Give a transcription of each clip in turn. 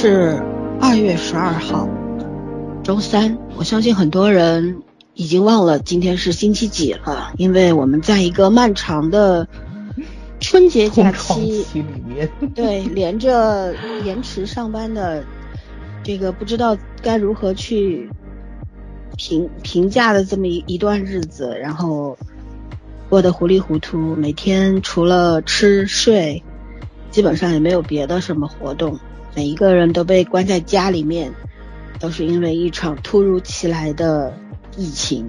是二月十二号，周三。我相信很多人已经忘了今天是星期几了，因为我们在一个漫长的春节假期里面，对，连着延迟上班的这个不知道该如何去评评价的这么一一段日子，然后过得糊里糊涂，每天除了吃睡。基本上也没有别的什么活动，每一个人都被关在家里面，都是因为一场突如其来的疫情。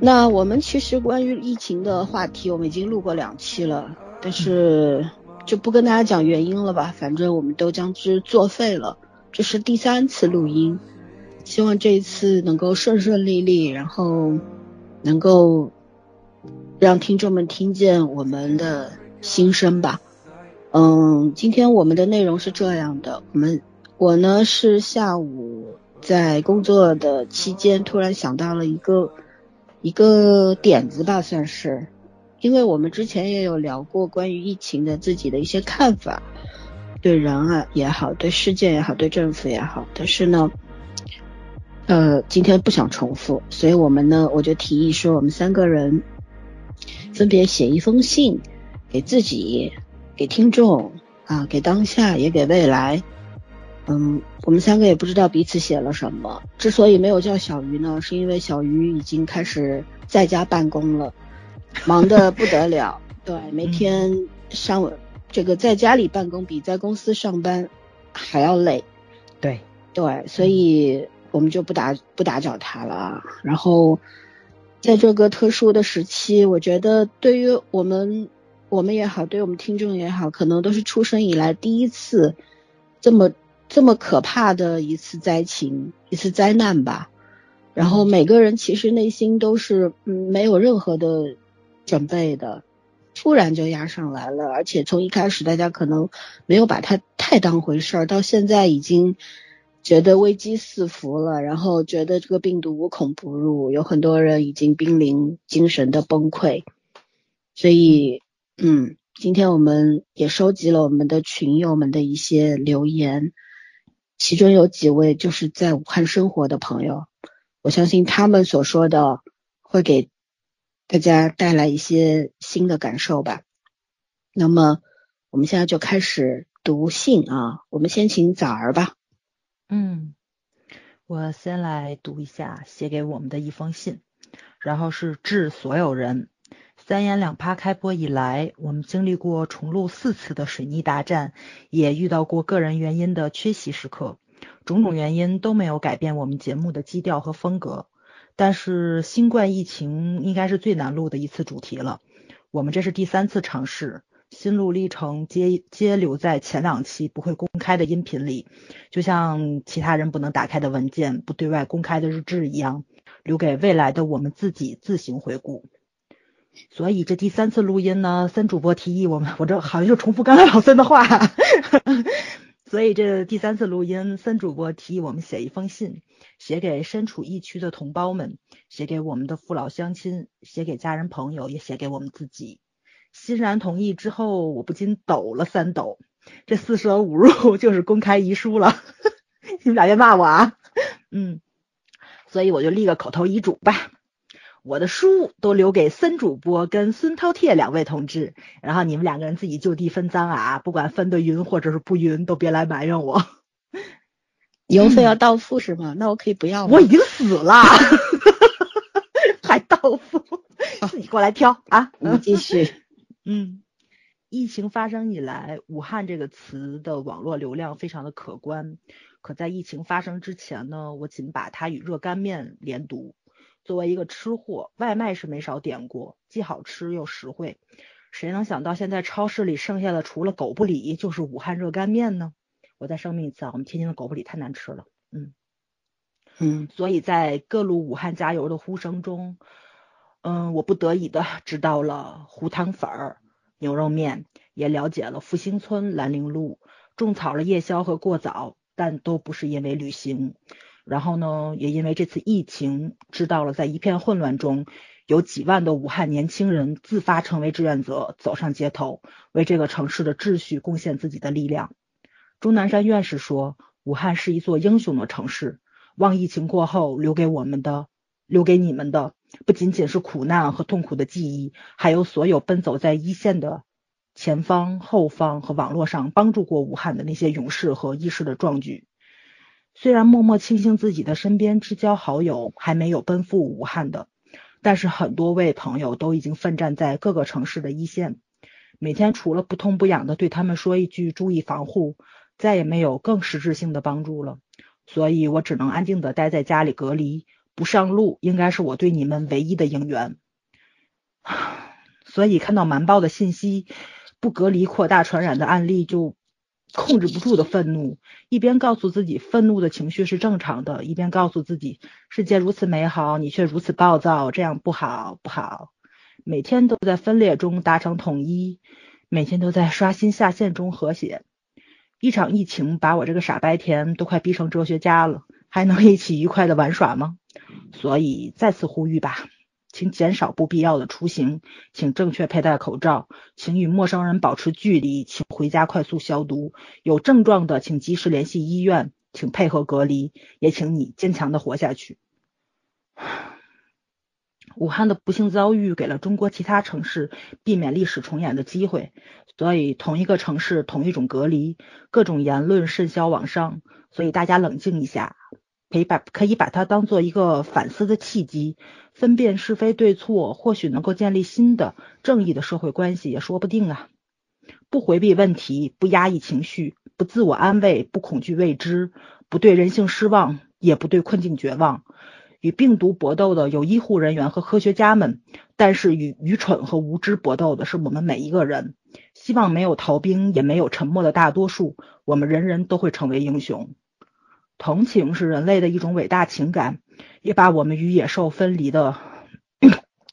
那我们其实关于疫情的话题，我们已经录过两期了，但是就不跟大家讲原因了吧，反正我们都将之作废了。这是第三次录音，希望这一次能够顺顺利利，然后能够让听众们听见我们的心声吧。嗯，今天我们的内容是这样的，我们我呢是下午在工作的期间突然想到了一个一个点子吧，算是，因为我们之前也有聊过关于疫情的自己的一些看法，对人啊也好，对事件也好，对政府也好，但是呢，呃，今天不想重复，所以我们呢我就提议说，我们三个人分别写一封信给自己。给听众啊，给当下也给未来，嗯，我们三个也不知道彼此写了什么。之所以没有叫小鱼呢，是因为小鱼已经开始在家办公了，忙得不得了。对，每天上这个在家里办公比在公司上班还要累。对对，所以我们就不打不打搅他了。然后在这个特殊的时期，我觉得对于我们。我们也好，对我们听众也好，可能都是出生以来第一次这么这么可怕的一次灾情，一次灾难吧。然后每个人其实内心都是嗯没有任何的准备的，突然就压上来了。而且从一开始大家可能没有把它太当回事儿，到现在已经觉得危机四伏了，然后觉得这个病毒无孔不入，有很多人已经濒临精神的崩溃，所以。嗯，今天我们也收集了我们的群友们的一些留言，其中有几位就是在武汉生活的朋友，我相信他们所说的会给大家带来一些新的感受吧。那么我们现在就开始读信啊，我们先请早儿吧。嗯，我先来读一下写给我们的一封信，然后是致所有人。三言两拍开播以来，我们经历过重录四次的水泥大战，也遇到过个人原因的缺席时刻，种种原因都没有改变我们节目的基调和风格。但是新冠疫情应该是最难录的一次主题了，我们这是第三次尝试，心路历程皆皆留在前两期不会公开的音频里，就像其他人不能打开的文件、不对外公开的日志一样，留给未来的我们自己自行回顾。所以这第三次录音呢，森主播提议我们，我这好像就重复刚才老森的话。所以这第三次录音，森主播提议我们写一封信，写给身处疫区的同胞们，写给我们的父老乡亲，写给家人朋友，也写给我们自己。欣然同意之后，我不禁抖了三抖。这四舍五入 就是公开遗书了。你们俩别骂我啊。嗯，所以我就立个口头遗嘱吧。我的书都留给森主播跟孙饕餮两位同志，然后你们两个人自己就地分赃啊，不管分的匀或者是不匀，都别来埋怨我。邮费要到付是吗？那我可以不要。我已经死了，还到付？自己过来挑啊！我们继续。嗯，疫情发生以来，武汉这个词的网络流量非常的可观。可在疫情发生之前呢，我仅把它与热干面连读。作为一个吃货，外卖是没少点过，既好吃又实惠。谁能想到现在超市里剩下的除了狗不理就是武汉热干面呢？我再声明一次啊，我们天津的狗不理太难吃了。嗯嗯，所以在各路武汉加油的呼声中，嗯，我不得已的知道了糊汤粉儿、牛肉面，也了解了复兴村、兰陵路，种草了夜宵和过早，但都不是因为旅行。然后呢，也因为这次疫情，知道了在一片混乱中，有几万的武汉年轻人自发成为志愿者，走上街头，为这个城市的秩序贡献自己的力量。钟南山院士说：“武汉是一座英雄的城市，望疫情过后留给我们的，留给你们的，不仅仅是苦难和痛苦的记忆，还有所有奔走在一线的前方、后方和网络上帮助过武汉的那些勇士和义士的壮举。”虽然默默庆幸自己的身边至交好友还没有奔赴武汉的，但是很多位朋友都已经奋战在各个城市的一线，每天除了不痛不痒的对他们说一句注意防护，再也没有更实质性的帮助了。所以我只能安静的待在家里隔离，不上路，应该是我对你们唯一的应援。所以看到瞒报的信息，不隔离扩大传染的案例就。控制不住的愤怒，一边告诉自己愤怒的情绪是正常的，一边告诉自己世界如此美好，你却如此暴躁，这样不好不好。每天都在分裂中达成统一，每天都在刷新下限中和谐。一场疫情把我这个傻白甜都快逼成哲学家了，还能一起愉快的玩耍吗？所以再次呼吁吧。请减少不必要的出行，请正确佩戴口罩，请与陌生人保持距离，请回家快速消毒。有症状的请及时联系医院，请配合隔离，也请你坚强的活下去。武汉的不幸遭遇给了中国其他城市避免历史重演的机会，所以同一个城市同一种隔离，各种言论甚嚣网上，所以大家冷静一下。可以把可以把它当做一个反思的契机，分辨是非对错，或许能够建立新的正义的社会关系，也说不定啊！不回避问题，不压抑情绪，不自我安慰，不恐惧未知，不对人性失望，也不对困境绝望。与病毒搏斗的有医护人员和科学家们，但是与愚蠢和无知搏斗的是我们每一个人。希望没有逃兵，也没有沉默的大多数，我们人人都会成为英雄。同情是人类的一种伟大情感，也把我们与野兽分离的，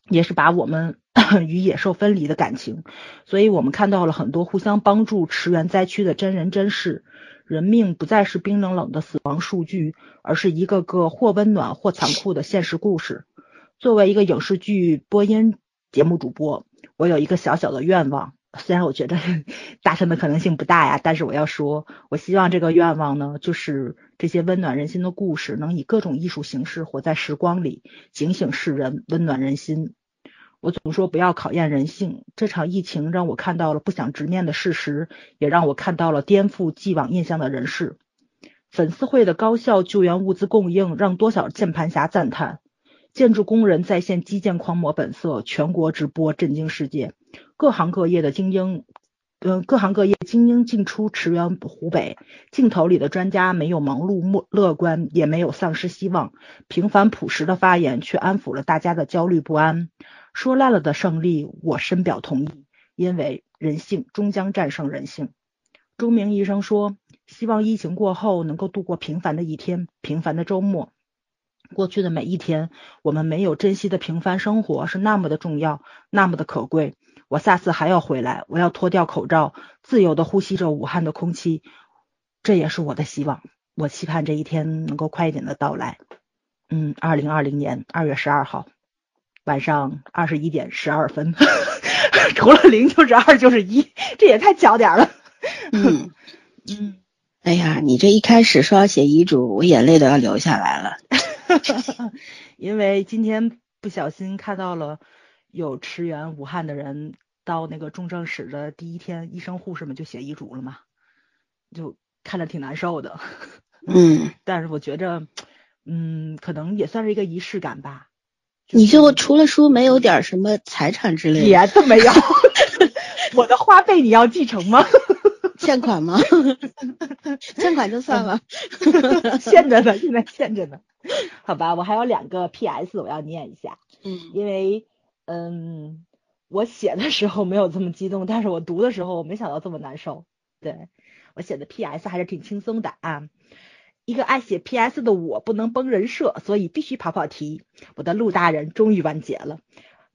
也是把我们 与野兽分离的感情。所以，我们看到了很多互相帮助、驰援灾区的真人真事。人命不再是冰冷冷的死亡数据，而是一个个或温暖或残酷的现实故事。作为一个影视剧播音节目主播，我有一个小小的愿望。虽然我觉得 达成的可能性不大呀，但是我要说，我希望这个愿望呢，就是这些温暖人心的故事能以各种艺术形式活在时光里，警醒世人，温暖人心。我总说不要考验人性，这场疫情让我看到了不想直面的事实，也让我看到了颠覆既往印象的人事。粉丝会的高效救援物资供应，让多少键盘侠赞叹。建筑工人在线基建狂魔本色，全国直播震惊世界。各行各业的精英，嗯，各行各业精英进出驰援湖北。镜头里的专家没有盲目乐乐观，也没有丧失希望。平凡朴实的发言却安抚了大家的焦虑不安。说烂了的胜利，我深表同意，因为人性终将战胜人性。钟鸣医生说，希望疫情过后能够度过平凡的一天，平凡的周末。过去的每一天，我们没有珍惜的平凡生活是那么的重要，那么的可贵。我下次还要回来，我要脱掉口罩，自由的呼吸着武汉的空气，这也是我的希望。我期盼这一天能够快一点的到来。嗯，二零二零年二月十二号晚上二十一点十二分，除了零就是二就是一，这也太巧点了。嗯嗯，哎呀，你这一开始说要写遗嘱，我眼泪都要流下来了。因为今天不小心看到了有驰援武汉的人到那个重症室的第一天，医生护士们就写遗嘱了嘛，就看着挺难受的。嗯，但是我觉着，嗯，可能也算是一个仪式感吧。你就除了书，没有点什么财产之类的？也都没有。我的花呗你要继承吗？欠款吗？欠款就算了，欠着呢，现在欠着呢。好吧，我还有两个 P.S. 我要念一下。嗯，因为嗯，我写的时候没有这么激动，但是我读的时候我没想到这么难受。对我写的 P.S. 还是挺轻松的啊。一个爱写 P.S. 的我不能崩人设，所以必须跑跑题。我的陆大人终于完结了。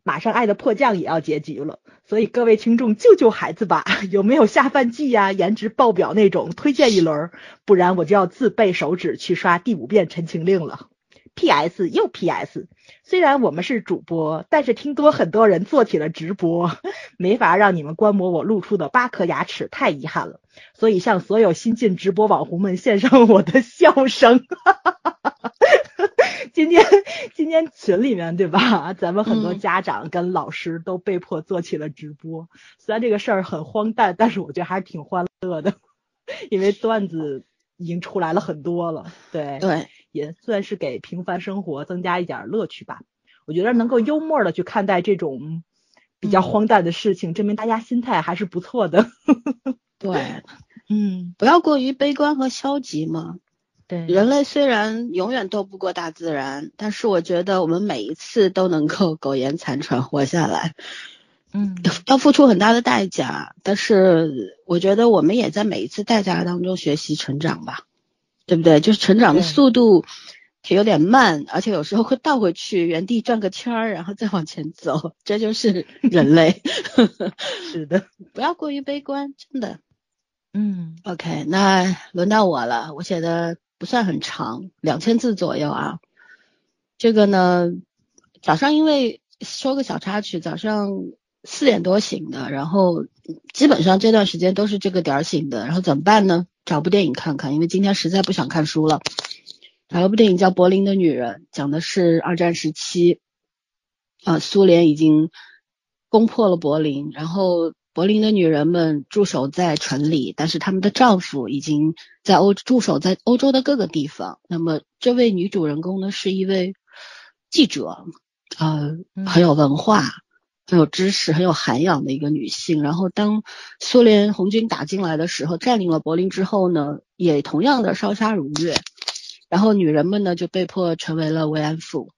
马上爱的迫降也要结局了，所以各位听众救救孩子吧！有没有下饭剧呀？颜值爆表那种，推荐一轮，不然我就要自备手指去刷第五遍《陈情令》了。P.S. 又 P.S. 虽然我们是主播，但是听多很多人做起了直播，没法让你们观摩我露出的八颗牙齿，太遗憾了。所以向所有新进直播网红们献上我的笑声。今天今天群里面对吧？咱们很多家长跟老师都被迫做起了直播。虽然这个事儿很荒诞，但是我觉得还是挺欢乐的，因为段子已经出来了很多了。对对，也算是给平凡生活增加一点乐趣吧。我觉得能够幽默的去看待这种比较荒诞的事情，证明大家心态还是不错的。对，嗯，不要过于悲观和消极嘛。对，人类虽然永远斗不过大自然，但是我觉得我们每一次都能够苟延残喘活下来。嗯，要付出很大的代价，但是我觉得我们也在每一次代价当中学习成长吧，对不对？就是成长的速度有点慢，而且有时候会倒回去，原地转个圈儿，然后再往前走，这就是人类。是的，不要过于悲观，真的。嗯，OK，那轮到我了，我写的。不算很长，两千字左右啊。这个呢，早上因为说个小插曲，早上四点多醒的，然后基本上这段时间都是这个点儿醒的。然后怎么办呢？找部电影看看，因为今天实在不想看书了。找了部电影叫《柏林的女人》，讲的是二战时期，啊，苏联已经攻破了柏林，然后。柏林的女人们驻守在城里，但是她们的丈夫已经在欧驻守在欧洲的各个地方。那么，这位女主人公呢，是一位记者，呃，很有文化、很有知识、很有涵养的一个女性。然后，当苏联红军打进来的时候，占领了柏林之后呢，也同样的烧杀掳掠，然后女人们呢就被迫成为了慰安妇。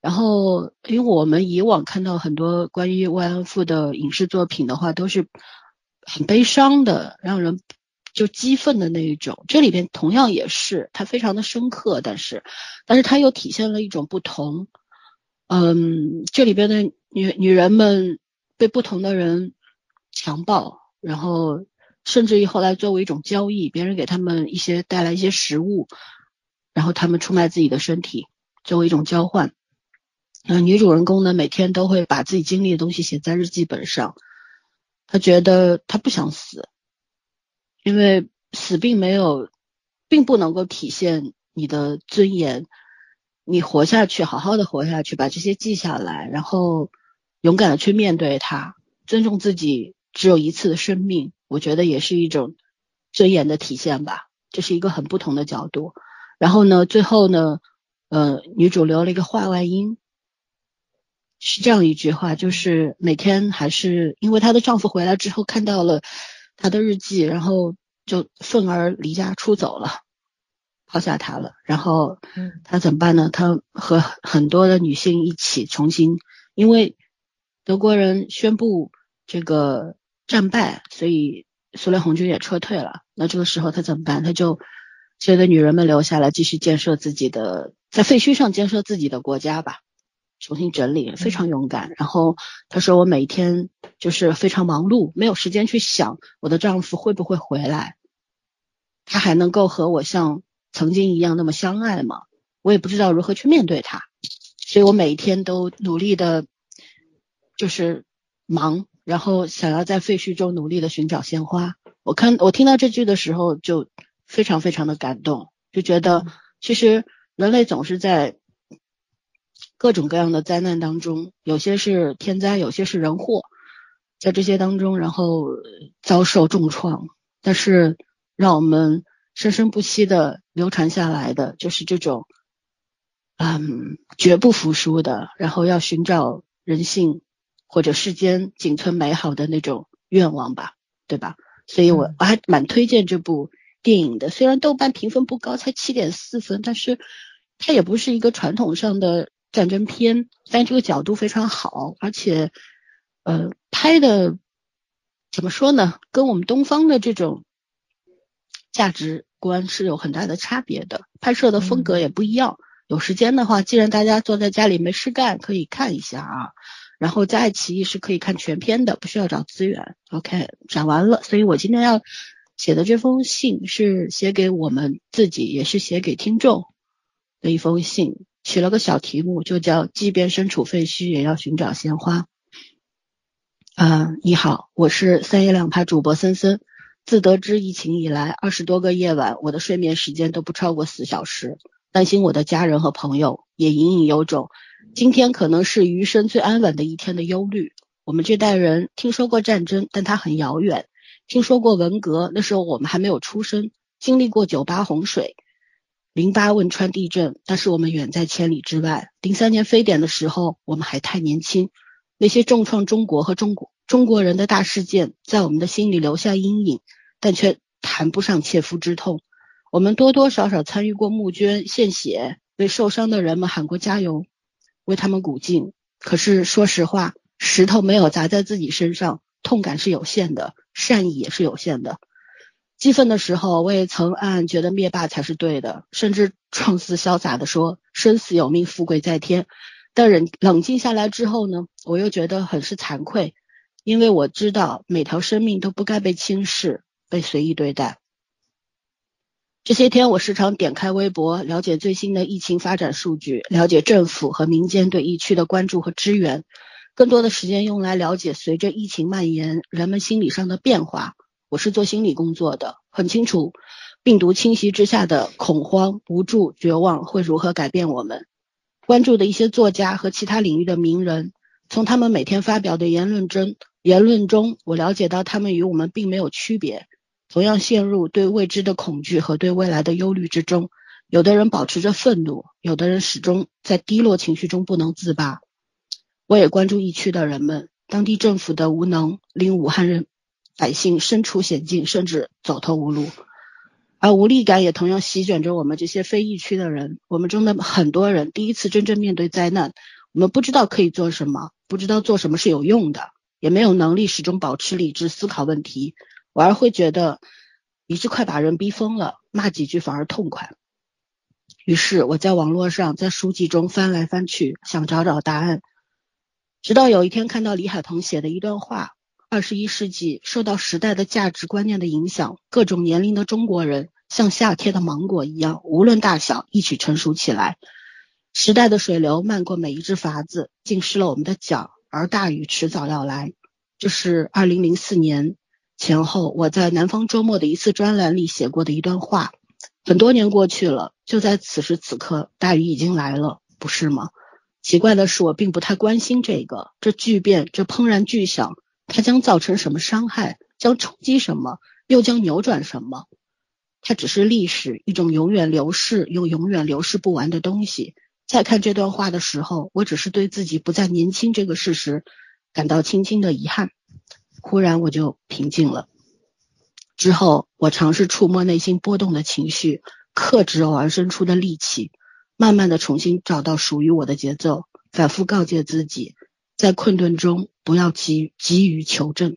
然后，因为我们以往看到很多关于慰安妇的影视作品的话，都是很悲伤的，让人就激愤的那一种。这里边同样也是，它非常的深刻，但是，但是它又体现了一种不同。嗯，这里边的女女人们被不同的人强暴，然后甚至于后来作为一种交易，别人给他们一些带来一些食物，然后他们出卖自己的身体作为一种交换。那女主人公呢，每天都会把自己经历的东西写在日记本上。她觉得她不想死，因为死并没有，并不能够体现你的尊严。你活下去，好好的活下去，把这些记下来，然后勇敢的去面对它，尊重自己只有一次的生命，我觉得也是一种尊严的体现吧。这是一个很不同的角度。然后呢，最后呢，呃，女主留了一个话外音。是这样一句话，就是每天还是因为她的丈夫回来之后看到了她的日记，然后就愤而离家出走了，抛下她了。然后，嗯，她怎么办呢？她和很多的女性一起重新，因为德国人宣布这个战败，所以苏联红军也撤退了。那这个时候他怎么办？他就觉得女人们留下来继续建设自己的，在废墟上建设自己的国家吧。重新整理，非常勇敢。然后他说：“我每天就是非常忙碌，没有时间去想我的丈夫会不会回来，他还能够和我像曾经一样那么相爱吗？我也不知道如何去面对他，所以我每一天都努力的，就是忙，然后想要在废墟中努力的寻找鲜花。我看我听到这句的时候，就非常非常的感动，就觉得其实人类总是在。”各种各样的灾难当中，有些是天灾，有些是人祸，在这些当中，然后遭受重创，但是让我们生生不息的流传下来的，就是这种，嗯，绝不服输的，然后要寻找人性或者世间仅存美好的那种愿望吧，对吧？所以我我还蛮推荐这部电影的，虽然豆瓣评分不高，才七点四分，但是它也不是一个传统上的。战争片，但这个角度非常好，而且，呃，拍的怎么说呢？跟我们东方的这种价值观是有很大的差别的，拍摄的风格也不一样。有时间的话，既然大家坐在家里没事干，可以看一下啊。然后在爱奇艺是可以看全片的，不需要找资源。OK，讲完了。所以我今天要写的这封信是写给我们自己，也是写给听众的一封信。取了个小题目，就叫“即便身处废墟，也要寻找鲜花”。啊，你好，我是三言两拍主播森森。自得知疫情以来，二十多个夜晚，我的睡眠时间都不超过四小时，担心我的家人和朋友，也隐隐有种今天可能是余生最安稳的一天的忧虑。我们这代人听说过战争，但它很遥远；听说过文革，那时候我们还没有出生；经历过九八洪水、零八汶川地震，但是我们远在千里之外。零三年非典的时候，我们还太年轻。那些重创中国和中国中国人的大事件，在我们的心里留下阴影，但却谈不上切肤之痛。我们多多少少参与过募捐献血，为受伤的人们喊过加油，为他们鼓劲。可是说实话，石头没有砸在自己身上，痛感是有限的，善意也是有限的。激愤的时候，我也曾暗暗觉得灭霸才是对的，甚至状似潇洒的说：“生死有命，富贵在天。”但冷冷静下来之后呢，我又觉得很是惭愧，因为我知道每条生命都不该被轻视、被随意对待。这些天，我时常点开微博，了解最新的疫情发展数据，了解政府和民间对疫区的关注和支援，更多的时间用来了解随着疫情蔓延人们心理上的变化。我是做心理工作的，很清楚病毒侵袭之下的恐慌、无助、绝望会如何改变我们。关注的一些作家和其他领域的名人，从他们每天发表的言论中，言论中我了解到他们与我们并没有区别，同样陷入对未知的恐惧和对未来的忧虑之中。有的人保持着愤怒，有的人始终在低落情绪中不能自拔。我也关注疫区的人们，当地政府的无能令武汉人百姓身处险境，甚至走投无路。而无力感也同样席卷着我们这些非疫区的人。我们中的很多人第一次真正面对灾难，我们不知道可以做什么，不知道做什么是有用的，也没有能力始终保持理智思考问题，反而会觉得理智快把人逼疯了，骂几句反而痛快。于是我在网络上在书籍中翻来翻去，想找找答案，直到有一天看到李海鹏写的一段话。二十一世纪受到时代的价值观念的影响，各种年龄的中国人像夏天的芒果一样，无论大小，一起成熟起来。时代的水流漫过每一只筏子，浸湿了我们的脚，而大雨迟早要来。这是二零零四年前后我在南方周末的一次专栏里写过的一段话。很多年过去了，就在此时此刻，大雨已经来了，不是吗？奇怪的是，我并不太关心这个，这巨变，这怦然巨响。它将造成什么伤害？将冲击什么？又将扭转什么？它只是历史，一种永远流逝又永远流逝不完的东西。在看这段话的时候，我只是对自己不再年轻这个事实感到轻轻的遗憾。忽然我就平静了。之后，我尝试触摸内心波动的情绪，克制偶尔生出的戾气，慢慢的重新找到属于我的节奏，反复告诫自己。在困顿中，不要急急于求证。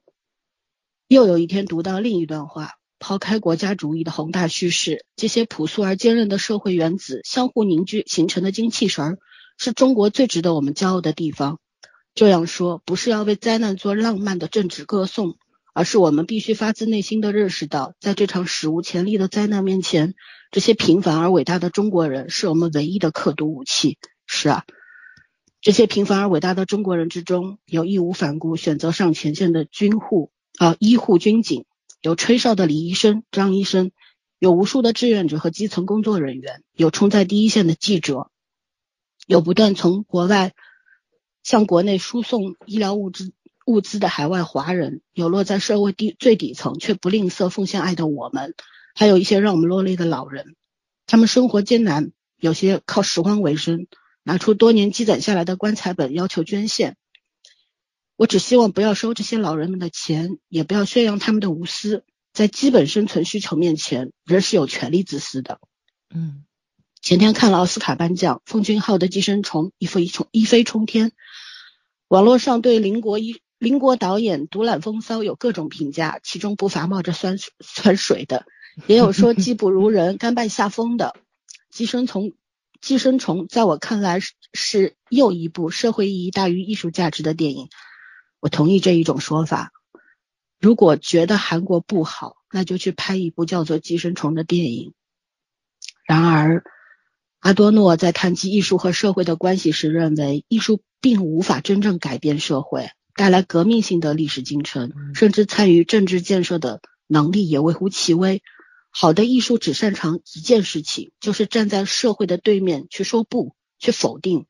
又有一天读到另一段话：抛开国家主义的宏大叙事，这些朴素而坚韧的社会原子相互凝聚形成的精气神儿，是中国最值得我们骄傲的地方。这样说不是要为灾难做浪漫的政治歌颂，而是我们必须发自内心的认识到，在这场史无前例的灾难面前，这些平凡而伟大的中国人是我们唯一的克毒武器。是啊。这些平凡而伟大的中国人之中，有义无反顾选择上前线的军护啊医护军警，有吹哨的李医生、张医生，有无数的志愿者和基层工作人员，有冲在第一线的记者，有不断从国外向国内输送医疗物资物资的海外华人，有落在社会底最底层却不吝啬奉献爱的我们，还有一些让我们落泪的老人，他们生活艰难，有些靠拾荒为生。拿出多年积攒下来的棺材本，要求捐献。我只希望不要收这些老人们的钱，也不要宣扬他们的无私。在基本生存需求面前，人是有权利自私的。嗯，前天看了奥斯卡颁奖，《奉俊昊的寄生虫》一飞冲一飞冲天。网络上对邻国一邻国导演独揽风骚有各种评价，其中不乏冒着酸酸水的，也有说技不如人、甘拜下风的。寄生虫。寄生虫在我看来是是又一部社会意义大于艺术价值的电影，我同意这一种说法。如果觉得韩国不好，那就去拍一部叫做《寄生虫》的电影。然而，阿多诺在谈及艺术和社会的关系时，认为艺术并无法真正改变社会，带来革命性的历史进程，甚至参与政治建设的能力也微乎其微。好的艺术只擅长一件事情，就是站在社会的对面去说不，去否定。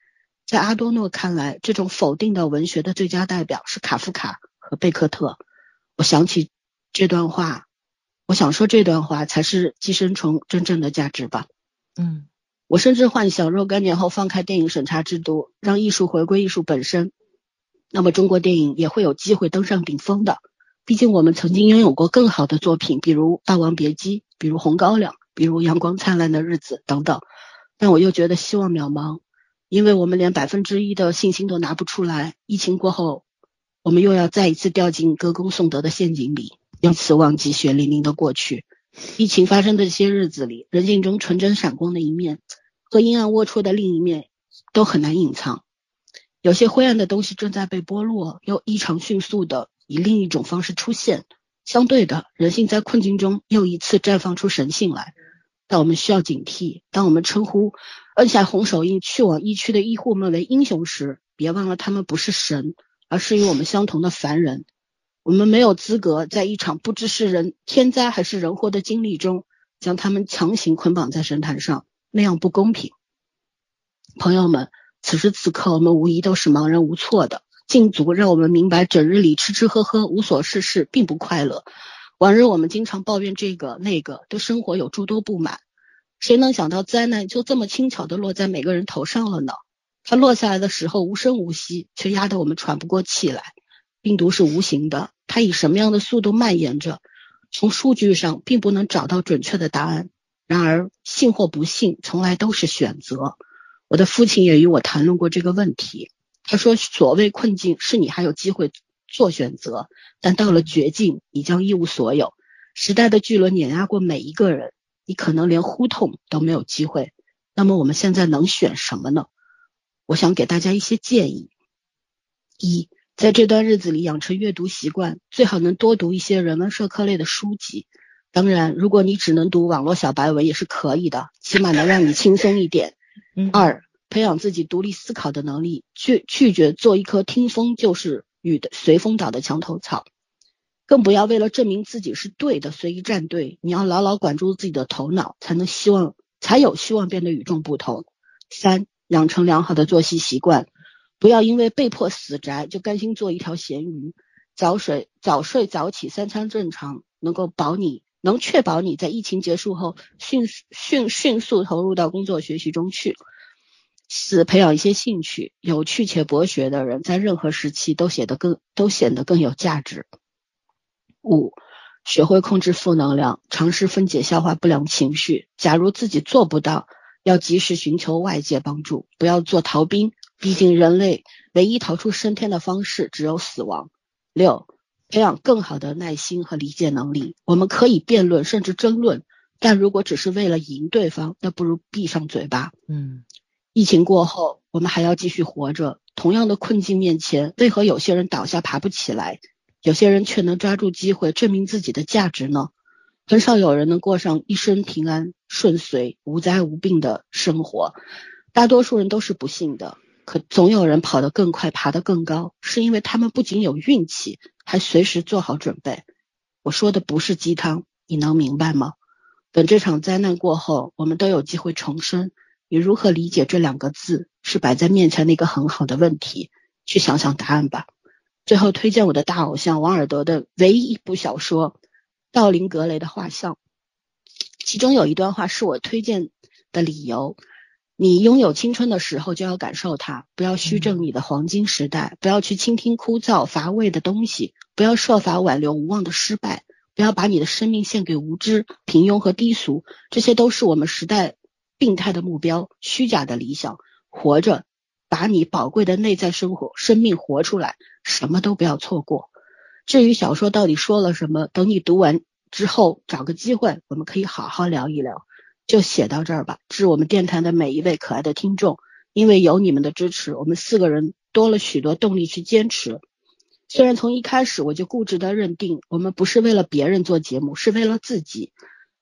在阿多诺看来，这种否定的文学的最佳代表是卡夫卡和贝克特。我想起这段话，我想说这段话才是寄生虫真正的价值吧。嗯。我甚至幻想，若干年后放开电影审查制度，让艺术回归艺术本身，那么中国电影也会有机会登上顶峰的。毕竟我们曾经拥有过更好的作品，比如《霸王别姬》，比如《红高粱》，比如《阳光灿烂的日子》等等。但我又觉得希望渺茫，因为我们连百分之一的信心都拿不出来。疫情过后，我们又要再一次掉进歌功颂德的陷阱里，由此忘记血淋淋的过去。疫情发生的这些日子里，人性中纯真闪光的一面。和阴暗龌龊的另一面都很难隐藏，有些灰暗的东西正在被剥落，又异常迅速的以另一种方式出现。相对的，人性在困境中又一次绽放出神性来。但我们需要警惕，当我们称呼摁下红手印去往疫区的医护们为英雄时，别忘了他们不是神，而是与我们相同的凡人。我们没有资格在一场不知是人天灾还是人祸的经历中，将他们强行捆绑在神坛上。那样不公平，朋友们，此时此刻我们无疑都是茫然无措的。禁足让我们明白，整日里吃吃喝喝、无所事事并不快乐。往日我们经常抱怨这个那个，对生活有诸多不满。谁能想到灾难就这么轻巧的落在每个人头上了呢？它落下来的时候无声无息，却压得我们喘不过气来。病毒是无形的，它以什么样的速度蔓延着？从数据上并不能找到准确的答案。然而，信或不信，从来都是选择。我的父亲也与我谈论过这个问题。他说：“所谓困境，是你还有机会做选择；但到了绝境，你将一无所有。时代的巨轮碾压过每一个人，你可能连呼痛都没有机会。那么，我们现在能选什么呢？我想给大家一些建议：一，在这段日子里养成阅读习惯，最好能多读一些人文社科类的书籍。”当然，如果你只能读网络小白文也是可以的，起码能让你轻松一点。二，培养自己独立思考的能力，拒拒绝做一棵听风就是雨的随风倒的墙头草，更不要为了证明自己是对的随意站队。你要牢牢管住自己的头脑，才能希望才有希望变得与众不同。三，养成良好的作息习惯，不要因为被迫死宅就甘心做一条咸鱼。早睡早睡早起，三餐正常，能够保你。能确保你在疫情结束后迅迅迅速投入到工作学习中去。四、培养一些兴趣，有趣且博学的人在任何时期都显得更都显得更有价值。五、学会控制负能量，尝试分解消化不良情绪。假如自己做不到，要及时寻求外界帮助，不要做逃兵。毕竟人类唯一逃出升天的方式只有死亡。六。培养更好的耐心和理解能力。我们可以辩论甚至争论，但如果只是为了赢对方，那不如闭上嘴巴。嗯，疫情过后，我们还要继续活着。同样的困境面前，为何有些人倒下爬不起来，有些人却能抓住机会证明自己的价值呢？很少有人能过上一生平安顺遂、无灾无病的生活，大多数人都是不幸的。可总有人跑得更快，爬得更高，是因为他们不仅有运气。还随时做好准备。我说的不是鸡汤，你能明白吗？等这场灾难过后，我们都有机会重生。你如何理解这两个字，是摆在面前的一个很好的问题。去想想答案吧。最后推荐我的大偶像王尔德的唯一一部小说《道林格雷的画像》，其中有一段话是我推荐的理由。你拥有青春的时候，就要感受它，不要虚正你的黄金时代，不要去倾听枯燥乏味的东西，不要设法挽留无望的失败，不要把你的生命献给无知、平庸和低俗，这些都是我们时代病态的目标、虚假的理想。活着，把你宝贵的内在生活、生命活出来，什么都不要错过。至于小说到底说了什么，等你读完之后，找个机会，我们可以好好聊一聊。就写到这儿吧。致我们电台的每一位可爱的听众，因为有你们的支持，我们四个人多了许多动力去坚持。虽然从一开始我就固执的认定，我们不是为了别人做节目，是为了自己。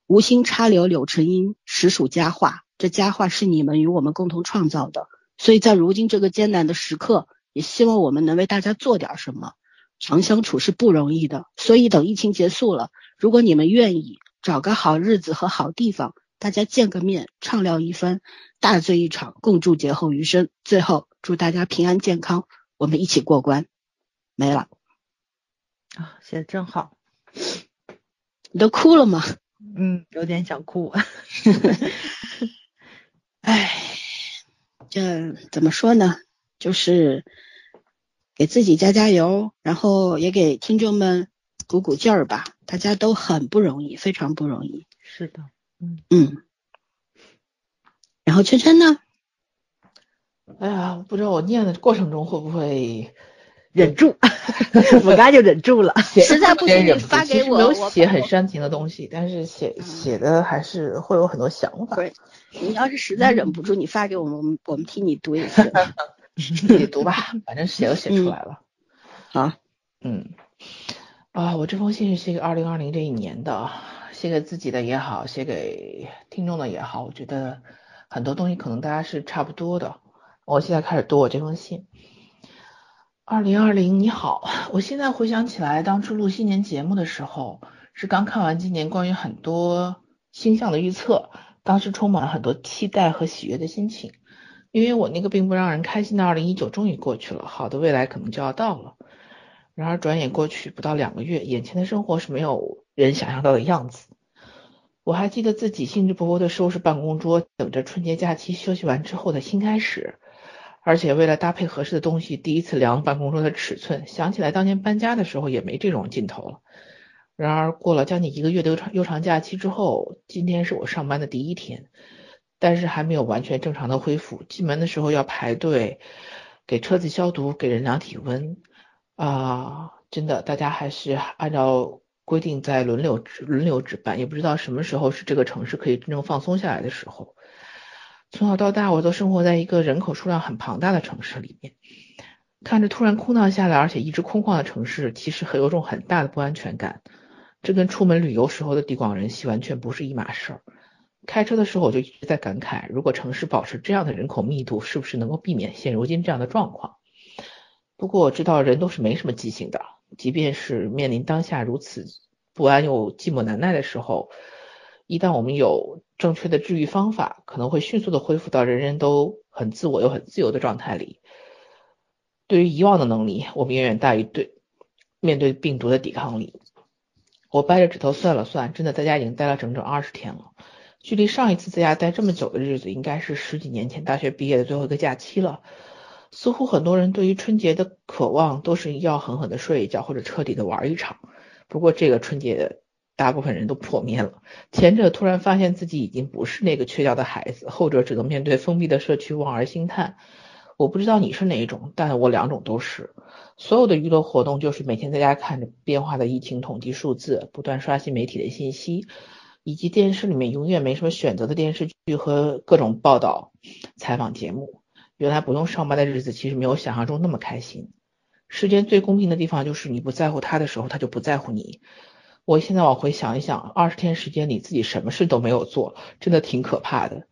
无心插柳柳成荫，实属佳话。这佳话是你们与我们共同创造的，所以在如今这个艰难的时刻，也希望我们能为大家做点什么。长相处是不容易的，所以等疫情结束了，如果你们愿意，找个好日子和好地方，大家见个面，畅聊一番，大醉一场，共祝劫后余生。最后祝大家平安健康，我们一起过关。没了啊，写的真好。你都哭了吗？嗯，有点想哭。哎，这怎么说呢？就是给自己加加油，然后也给听众们鼓鼓劲儿吧。大家都很不容易，非常不容易。是的，嗯嗯。然后圈圈呢？哎呀，不知道我念的过程中会不会。忍住，我刚才就忍住了。实在不行你发给我。没有写很煽情的东西，但是写写的还是会有很多想法。你要是实在忍不住，你发给我们，我们我们替你读一次。你读吧，反正写都写出来了。好，嗯，啊，我这封信是写给二零二零这一年的，写给自己的也好，写给听众的也好，我觉得很多东西可能大家是差不多的。我现在开始读我这封信。二零二零，你好。我现在回想起来，当初录新年节目的时候，是刚看完今年关于很多星象的预测，当时充满了很多期待和喜悦的心情。因为我那个并不让人开心的二零一九终于过去了，好的未来可能就要到了。然而转眼过去不到两个月，眼前的生活是没有人想象到的样子。我还记得自己兴致勃勃的收拾办公桌，等着春节假期休息完之后的新开始。而且为了搭配合适的东西，第一次量办公桌的尺寸，想起来当年搬家的时候也没这种劲头了。然而过了将近一个月的悠长悠长假期之后，今天是我上班的第一天，但是还没有完全正常的恢复。进门的时候要排队，给车子消毒，给人量体温。啊，真的，大家还是按照规定在轮流轮流值班，也不知道什么时候是这个城市可以真正放松下来的时候。从小到大，我都生活在一个人口数量很庞大的城市里面，看着突然空荡下来，而且一直空旷的城市，其实很有种很大的不安全感。这跟出门旅游时候的地广人稀完全不是一码事儿。开车的时候，我就一直在感慨，如果城市保持这样的人口密度，是不是能够避免现如今这样的状况？不过我知道人都是没什么记性的，即便是面临当下如此不安又寂寞难耐的时候。一旦我们有正确的治愈方法，可能会迅速的恢复到人人都很自我又很自由的状态里。对于遗忘的能力，我们远远大于对面对病毒的抵抗力。我掰着指头算了算，真的在家已经待了整整二十天了。距离上一次在家待这么久的日子，应该是十几年前大学毕业的最后一个假期了。似乎很多人对于春节的渴望，都是要狠狠的睡一觉或者彻底的玩一场。不过这个春节。大部分人都破灭了。前者突然发现自己已经不是那个缺觉的孩子，后者只能面对封闭的社区望而兴叹。我不知道你是哪一种，但我两种都是。所有的娱乐活动就是每天在家看着变化的疫情统计数字，不断刷新媒体的信息，以及电视里面永远没什么选择的电视剧和各种报道、采访节目。原来不用上班的日子其实没有想象中那么开心。世间最公平的地方就是你不在乎他的时候，他就不在乎你。我现在往回想一想，二十天时间里自己什么事都没有做，真的挺可怕的。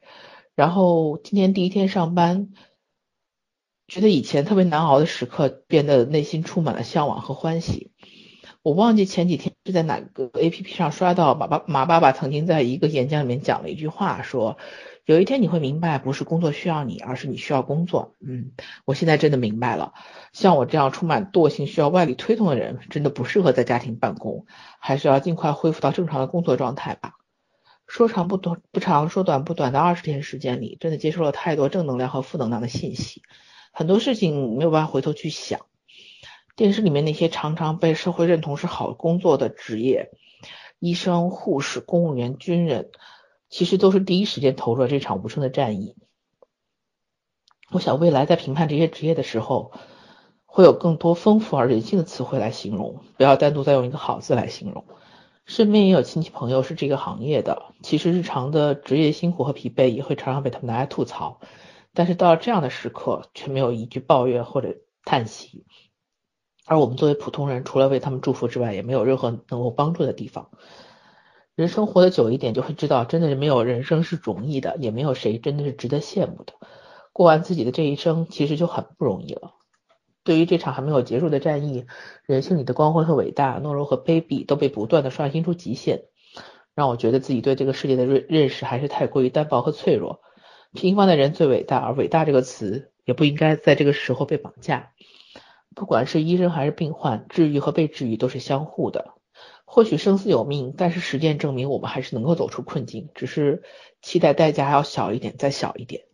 然后今天第一天上班，觉得以前特别难熬的时刻变得内心充满了向往和欢喜。我忘记前几天是在哪个 A P P 上刷到马爸马爸爸曾经在一个演讲里面讲了一句话，说。有一天你会明白，不是工作需要你，而是你需要工作。嗯，我现在真的明白了。像我这样充满惰性、需要外力推动的人，真的不适合在家庭办公，还是要尽快恢复到正常的工作状态吧。说长不短，不长；说短不短的二十天时间里，真的接受了太多正能量和负能量的信息，很多事情没有办法回头去想。电视里面那些常常被社会认同是好工作的职业，医生、护士、公务员、军人。其实都是第一时间投入了这场无声的战役。我想未来在评判这些职业的时候，会有更多丰富而人性的词汇来形容，不要单独再用一个好字来形容。身边也有亲戚朋友是这个行业的，其实日常的职业辛苦和疲惫也会常常被他们拿来吐槽，但是到了这样的时刻，却没有一句抱怨或者叹息。而我们作为普通人，除了为他们祝福之外，也没有任何能够帮助的地方。人生活的久一点，就会知道，真的是没有人生是容易的，也没有谁真的是值得羡慕的。过完自己的这一生，其实就很不容易了。对于这场还没有结束的战役，人性里的光辉和伟大，懦弱和卑鄙，都被不断的刷新出极限，让我觉得自己对这个世界的认认识还是太过于单薄和脆弱。平凡的人最伟大，而伟大这个词也不应该在这个时候被绑架。不管是医生还是病患，治愈和被治愈都是相互的。或许生死有命，但是实践证明我们还是能够走出困境，只是期待代价要小一点，再小一点。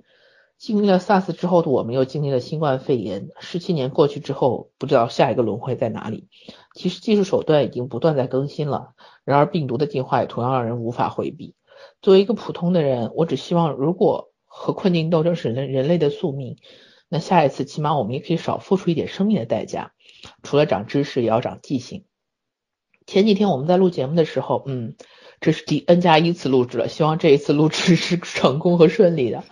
经历了 SARS 之后的我们，又经历了新冠肺炎。十七年过去之后，不知道下一个轮回在哪里。其实技术手段已经不断在更新了，然而病毒的进化也同样让人无法回避。作为一个普通的人，我只希望，如果和困境斗争是人人类的宿命，那下一次起码我们也可以少付出一点生命的代价，除了长知识，也要长记性。前几天我们在录节目的时候，嗯，这是第 N 加一次录制了，希望这一次录制是成功和顺利的。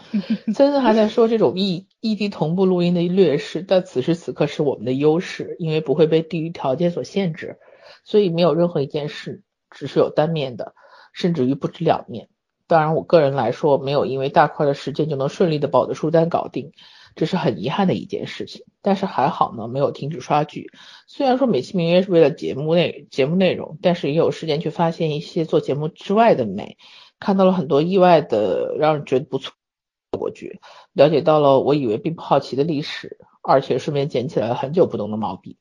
森森还在说这种异异地同步录音的劣势，但此时此刻是我们的优势，因为不会被地域条件所限制，所以没有任何一件事只是有单面的，甚至于不止两面。当然，我个人来说，没有因为大块的时间就能顺利的把我的书单搞定。这是很遗憾的一件事情，但是还好呢，没有停止刷剧。虽然说美其名曰是为了节目内节目内容，但是也有时间去发现一些做节目之外的美，看到了很多意外的让人觉得不错的国剧，了解到了我以为并不好奇的历史，而且顺便捡起来了很久不动的毛笔。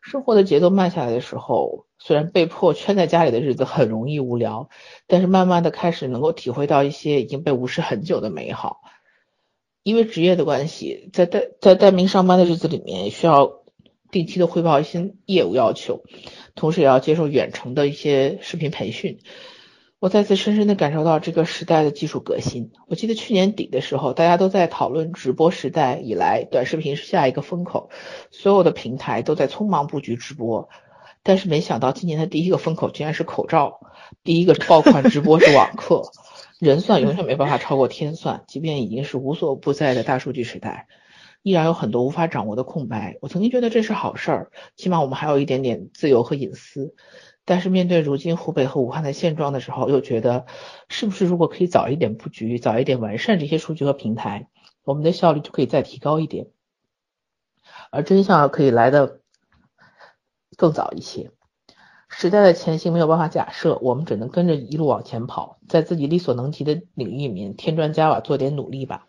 生活的节奏慢下来的时候，虽然被迫圈在家里的日子很容易无聊，但是慢慢的开始能够体会到一些已经被无视很久的美好。因为职业的关系，在在在待命上班的日子里面，需要定期的汇报一些业务要求，同时也要接受远程的一些视频培训。我再次深深的感受到这个时代的技术革新。我记得去年底的时候，大家都在讨论直播时代以来，短视频是下一个风口，所有的平台都在匆忙布局直播。但是没想到今年的第一个风口竟然是口罩，第一个爆款直播是网课。人算永 远没办法超过天算，即便已经是无所不在的大数据时代，依然有很多无法掌握的空白。我曾经觉得这是好事儿，起码我们还有一点点自由和隐私。但是面对如今湖北和武汉的现状的时候，又觉得是不是如果可以早一点布局，早一点完善这些数据和平台，我们的效率就可以再提高一点，而真相可以来的更早一些。时代的前行没有办法假设，我们只能跟着一路往前跑，在自己力所能及的领域里面添砖加瓦，做点努力吧。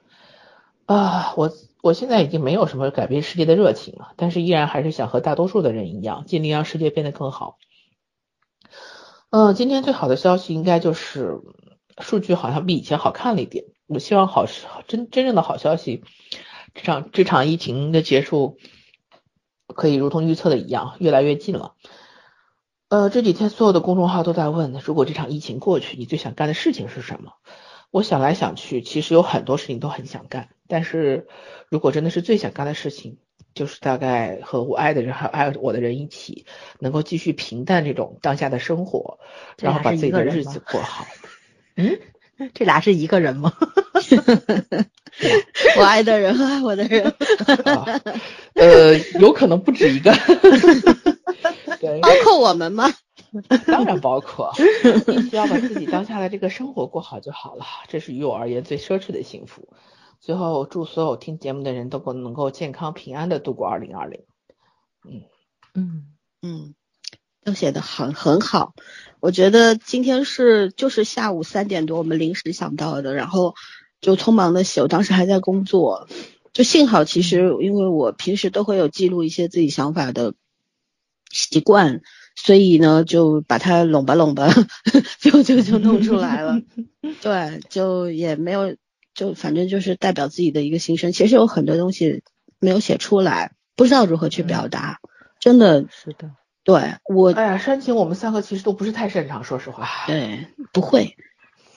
啊，我我现在已经没有什么改变世界的热情了，但是依然还是想和大多数的人一样，尽力让世界变得更好。嗯，今天最好的消息应该就是数据好像比以前好看了一点。我希望好真真正的好消息，这场这场疫情的结束可以如同预测的一样，越来越近了。呃，这几天所有的公众号都在问，如果这场疫情过去，你最想干的事情是什么？我想来想去，其实有很多事情都很想干，但是如果真的是最想干的事情，就是大概和我爱的人还有爱我的人一起，能够继续平淡这种当下的生活，然后把自己的日子过好。嗯，这俩是一个人吗？我爱的人和爱我的人，呃，有可能不止一个。包括我们吗？当然包括，你需要把自己当下的这个生活过好就好了，这是于我而言最奢侈的幸福。最后，祝所有听节目的人都够能够健康平安的度过二零二零。嗯嗯嗯，都写的很很好。我觉得今天是就是下午三点多我们临时想到的，然后就匆忙的写。我当时还在工作，就幸好其实因为我平时都会有记录一些自己想法的。习惯，所以呢，就把它拢吧拢吧，就就就弄出来了。对，就也没有，就反正就是代表自己的一个心声。其实有很多东西没有写出来，不知道如何去表达，真的是的。对我，哎呀，煽情我们三个其实都不是太擅长，说实话。对，不会。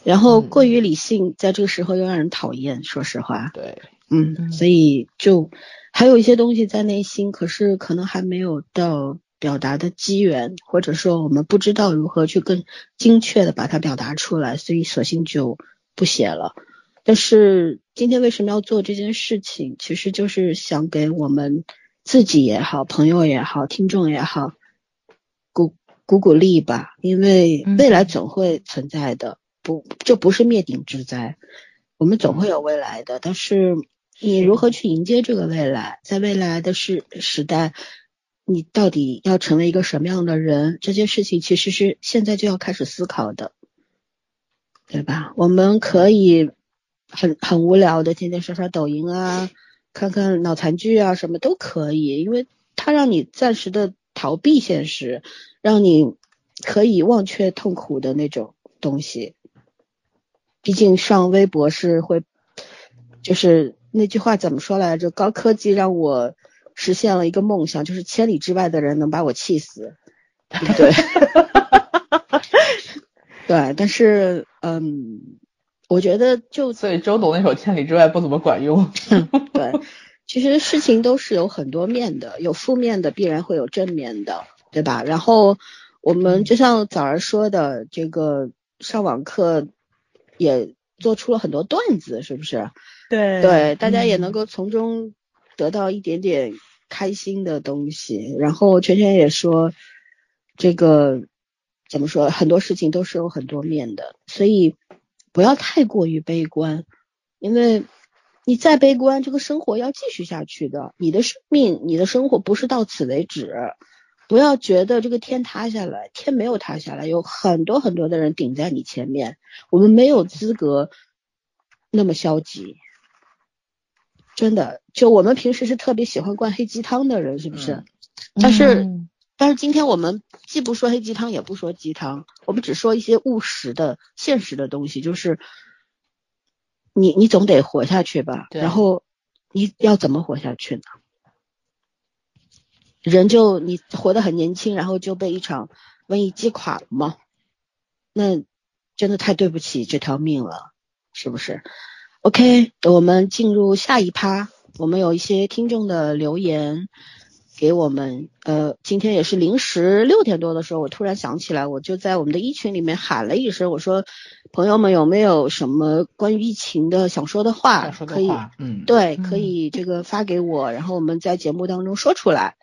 然后过于理性，在这个时候又让人讨厌，说实话。对，嗯，所以就还有一些东西在内心，可是可能还没有到。表达的机缘，或者说我们不知道如何去更精确的把它表达出来，所以索性就不写了。但是今天为什么要做这件事情？其实就是想给我们自己也好，朋友也好，听众也好，鼓鼓鼓励吧，因为未来总会存在的，不，这不是灭顶之灾，我们总会有未来的。但是你如何去迎接这个未来，在未来的时时代，你到底要成为一个什么样的人？这件事情其实是现在就要开始思考的，对吧？我们可以很很无聊的天天刷刷抖音啊，看看脑残剧啊，什么都可以，因为它让你暂时的。逃避现实，让你可以忘却痛苦的那种东西。毕竟上微博是会，就是那句话怎么说来着？高科技让我实现了一个梦想，就是千里之外的人能把我气死，对不对？对，但是嗯，我觉得就所以周董那首《千里之外》不怎么管用。对。其实事情都是有很多面的，有负面的，必然会有正面的，对吧？然后我们就像早儿说的，这个上网课也做出了很多段子，是不是？对对，大家也能够从中得到一点点开心的东西。然后圈圈也说，这个怎么说？很多事情都是有很多面的，所以不要太过于悲观，因为。你再悲观，这个生活要继续下去的。你的生命，你的生活不是到此为止。不要觉得这个天塌下来，天没有塌下来，有很多很多的人顶在你前面。我们没有资格那么消极，真的。就我们平时是特别喜欢灌黑鸡汤的人，是不是？但是，但是今天我们既不说黑鸡汤，也不说鸡汤，我们只说一些务实的、现实的东西，就是。你你总得活下去吧，然后你要怎么活下去呢？人就你活得很年轻，然后就被一场瘟疫击垮了吗？那真的太对不起这条命了，是不是？OK，我们进入下一趴，我们有一些听众的留言。给我们，呃，今天也是临时六点多的时候，我突然想起来，我就在我们的一群里面喊了一声，我说，朋友们有没有什么关于疫情的想说的话？可以，嗯，对，可以这个发给我，然后我们在节目当中说出来。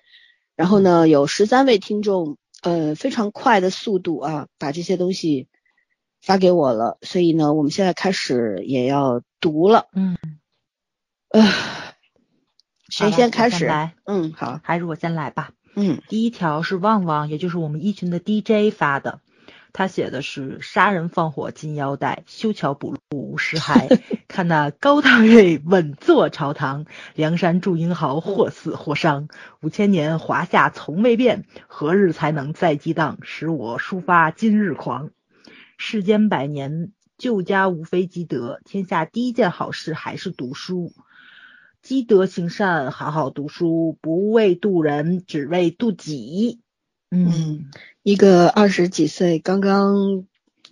然后呢，有十三位听众，呃，非常快的速度啊，把这些东西发给我了。所以呢，我们现在开始也要读了。嗯，呃。谁先开始？来，嗯，好，还是我先来吧。嗯，第一条是旺旺，也就是我们一群的 DJ 发的，他写的是杀人放火金腰带，修桥补路无尸骸。看那高大瑞稳坐朝堂，梁山祝英豪或死或伤。五千年华夏从未变，何日才能再激荡，使我抒发今日狂？世间百年旧家无非积德，天下第一件好事还是读书。积德行善，好好读书，不为渡人，只为渡己。嗯，一个二十几岁，刚刚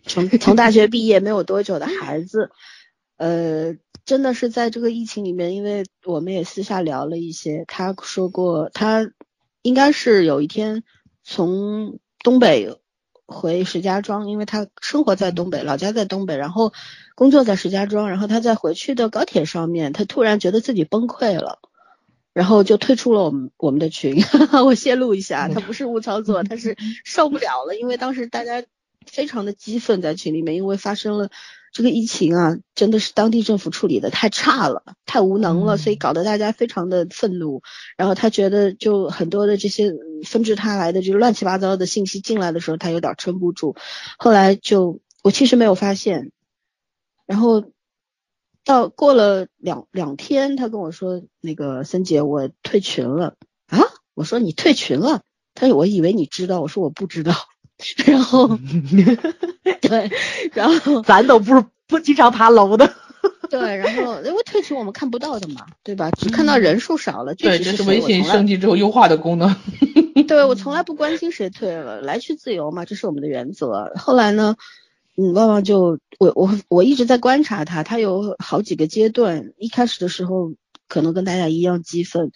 从从大学毕业没有多久的孩子，呃，真的是在这个疫情里面，因为我们也私下聊了一些，他说过，他应该是有一天从东北。回石家庄，因为他生活在东北，老家在东北，然后工作在石家庄，然后他在回去的高铁上面，他突然觉得自己崩溃了，然后就退出了我们我们的群。我泄露一下，他不是误操作，他是 受不了了，因为当时大家非常的激愤在群里面，因为发生了。这个疫情啊，真的是当地政府处理的太差了，太无能了，所以搞得大家非常的愤怒。然后他觉得，就很多的这些纷至沓来的，就是乱七八糟的信息进来的时候，他有点撑不住。后来就我其实没有发现，然后到过了两两天，他跟我说：“那个森姐，我退群了啊。”我说：“你退群了？”他说：“我以为你知道。”我说：“我不知道。”然后，对，然后咱都不是不经常爬楼的，对，然后因为退群我们看不到的嘛，对吧？只看到人数少了，对，这是微信升级之后优化的功能。对我从来不关心谁退了，来去自由嘛，这是我们的原则。后来呢，嗯，旺旺就我我我一直在观察他，他有好几个阶段，一开始的时候可能跟大家一样激愤，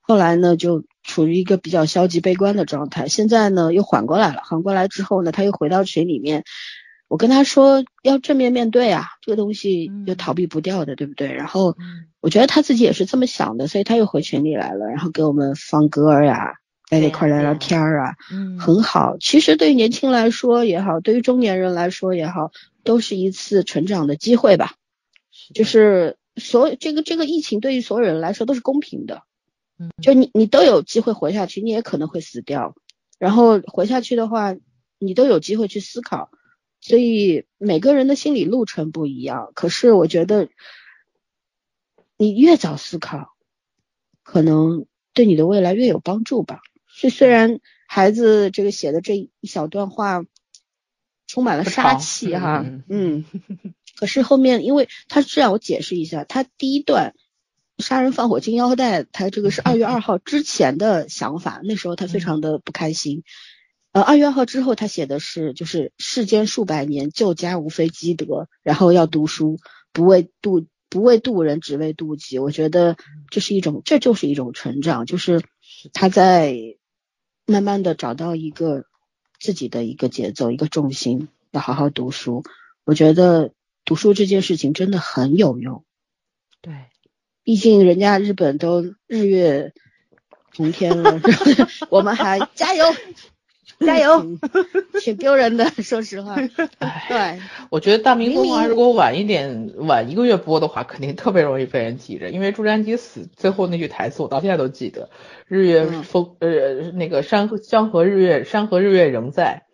后来呢就。处于一个比较消极悲观的状态，现在呢又缓过来了。缓过来之后呢，他又回到群里面。我跟他说要正面面对啊，这个东西又逃避不掉的，对不对？然后我觉得他自己也是这么想的，所以他又回群里来了，然后给我们放歌呀，在一块聊聊天儿啊，嗯，很好。其实对于年轻来说也好，对于中年人来说也好，都是一次成长的机会吧。就是所有这个这个疫情对于所有人来说都是公平的，嗯，就你你都有机会活下去，你也可能会死掉。然后活下去的话，你都有机会去思考。所以每个人的心理路程不一样，可是我觉得你越早思考，可能对你的未来越有帮助吧。是虽然孩子这个写的这一小段话充满了杀气哈，嗯，可是后面因为他是这样，我解释一下，他第一段杀人放火金腰带，他这个是二月二号之前的想法，那时候他非常的不开心。呃，二月二号之后，他写的是就是世间数百年，救家无非积德，然后要读书，不为度不为度人，只为度己。我觉得这是一种，这就是一种成长，就是他在慢慢的找到一个自己的一个节奏，一个重心，要好好读书。我觉得读书这件事情真的很有用。对，毕竟人家日本都日月同天了，我们还加油。加油，挺丢人的，说实话。对，我觉得《大明宫华》如果晚一点，晚一个月播的话，肯定特别容易被人记着。因为朱瞻基死最后那句台词，我到现在都记得：“日月风，呃，那个山河江河日月，山河日月仍在。”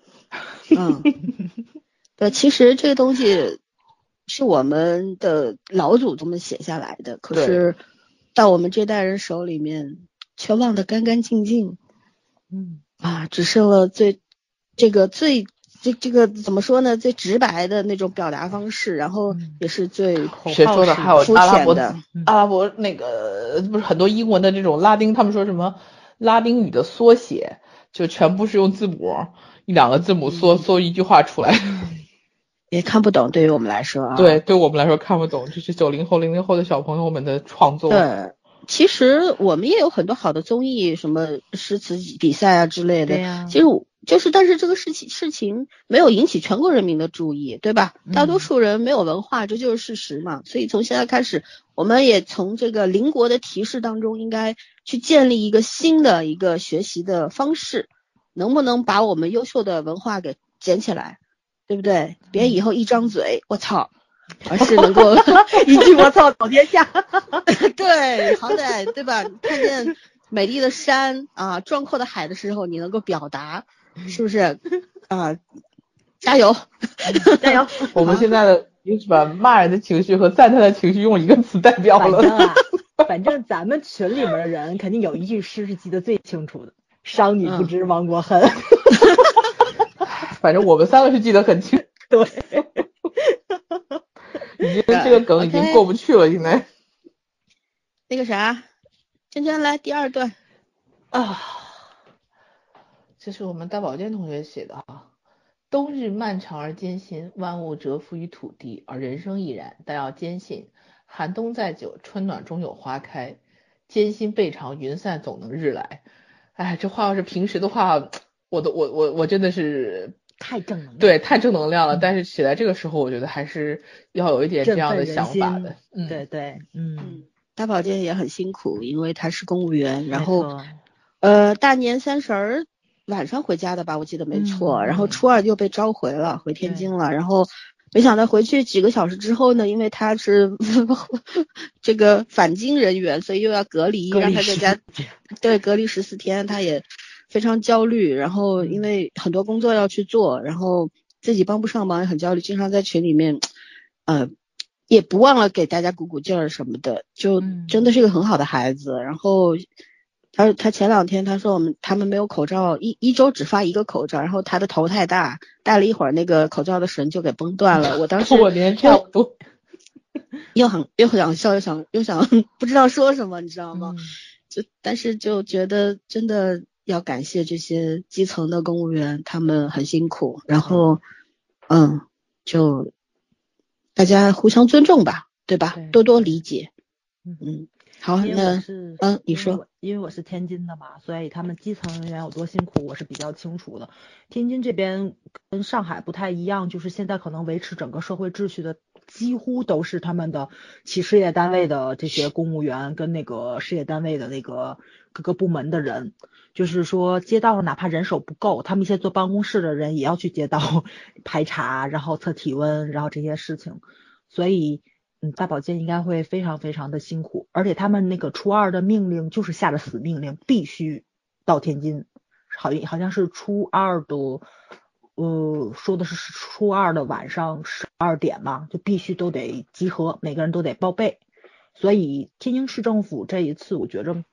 嗯，对，其实这个东西是我们的老祖宗们写下来的，可是到我们这代人手里面却忘得干干净净。嗯。啊，只剩了最这个最这这个怎么说呢？最直白的那种表达方式，然后也是最谁说的？还有阿拉伯的阿拉伯那个不是很多英文的这种拉丁，他们说什么拉丁语的缩写，就全部是用字母一两个字母缩缩一句话出来，也看不懂。对于我们来说啊，对，对我们来说看不懂，这是九零后、零零后的小朋友们的创作。对。其实我们也有很多好的综艺，什么诗词比赛啊之类的。对呀。其实就是，但是这个事情事情没有引起全国人民的注意，对吧？大多数人没有文化，这就是事实嘛。所以从现在开始，我们也从这个邻国的提示当中，应该去建立一个新的一个学习的方式，能不能把我们优秀的文化给捡起来，对不对？别以后一张嘴，我操！而是能够一句“我操”走天下，对，好歹对吧？看见美丽的山啊、壮阔的海的时候，你能够表达，是不是？啊，加油，加油！我们现在的已经是把骂人的情绪和赞叹的情绪用一个词代表了。反正啊，反正咱们群里面的人肯定有一句诗是记得最清楚的：“商女不知亡国恨。”反正我们三个是记得很清。对。已经这个梗已经过不去了，现在。那个啥，圈圈来第二段啊，这是我们大保健同学写的哈。冬日漫长而艰辛，万物蛰伏于土地，而人生亦然。但要坚信，寒冬再久，春暖终有花开。艰辛倍长，云散总能日来。哎，这话要是平时的话，我都我我我真的是。太正能量，对，太正能量了。但是写在这个时候，我觉得还是要有一点这样的想法的。嗯，对对，嗯，大保健也很辛苦，因为他是公务员，然后呃，大年三十儿晚上回家的吧，我记得没错。然后初二就被召回了，回天津了。然后没想到回去几个小时之后呢，因为他是 这个返京人员，所以又要隔离，让他在家对隔离十四天，他也。非常焦虑，然后因为很多工作要去做，然后自己帮不上忙也很焦虑，经常在群里面，呃，也不忘了给大家鼓鼓劲儿什么的，就真的是一个很好的孩子。然后他他前两天他说我们他们没有口罩，一一周只发一个口罩，然后他的头太大，戴了一会儿那个口罩的绳就给崩断了。我当时我连差不多，又很又想笑又想又想 不知道说什么，你知道吗？就但是就觉得真的。要感谢这些基层的公务员，他们很辛苦。然后，嗯，就大家互相尊重吧，对吧？多多理解。嗯，好，那嗯，你说，因为我是天津的嘛，所以他们基层人员有多辛苦，我是比较清楚的。天津这边跟上海不太一样，就是现在可能维持整个社会秩序的几乎都是他们的企事业单位的这些公务员跟那个事业单位的那个各个部门的人，就是说街道哪怕人手不够，他们一些坐办公室的人也要去街道排查，然后测体温，然后这些事情，所以嗯，大保健应该会非常非常的辛苦，而且他们那个初二的命令就是下的死命令，必须到天津，好好像是初二的。呃，说的是初二的晚上十二点嘛，就必须都得集合，每个人都得报备。所以天津市政府这一次，我觉着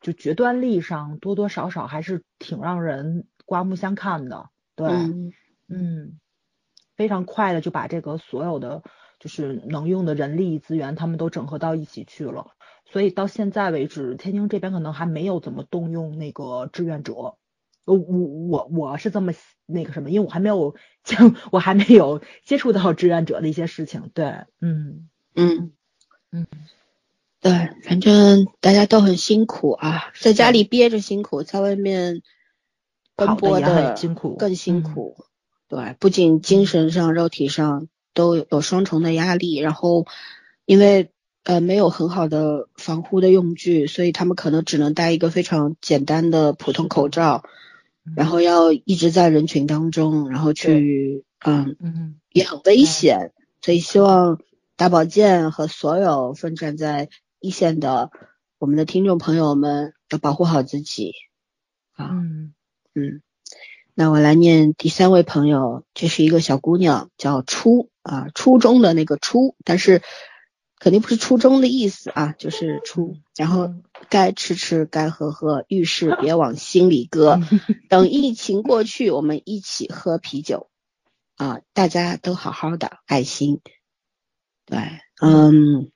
就决断力上多多少少还是挺让人刮目相看的。对，嗯，非常快的就把这个所有的就是能用的人力资源，他们都整合到一起去了。所以到现在为止，天津这边可能还没有怎么动用那个志愿者。我我我我是这么那个什么，因为我还没有 将我还没有接触到志愿者的一些事情，对，嗯。嗯嗯，对，反正大家都很辛苦啊，在家里憋着辛苦，在外面奔波的辛苦更辛苦，对，不仅精神上、肉体上都有双重的压力，然后因为呃没有很好的防护的用具，所以他们可能只能戴一个非常简单的普通口罩。然后要一直在人群当中，然后去，嗯嗯，也很危险，所以希望大保健和所有奋战在一线的我们的听众朋友们要保护好自己，啊，嗯。嗯，那我来念第三位朋友，这是一个小姑娘，叫初啊，初中的那个初，但是。肯定不是初中的意思啊，就是初，然后该吃吃，该喝喝，遇事别往心里搁。等疫情过去，我们一起喝啤酒啊，大家都好好的，爱心。对，嗯，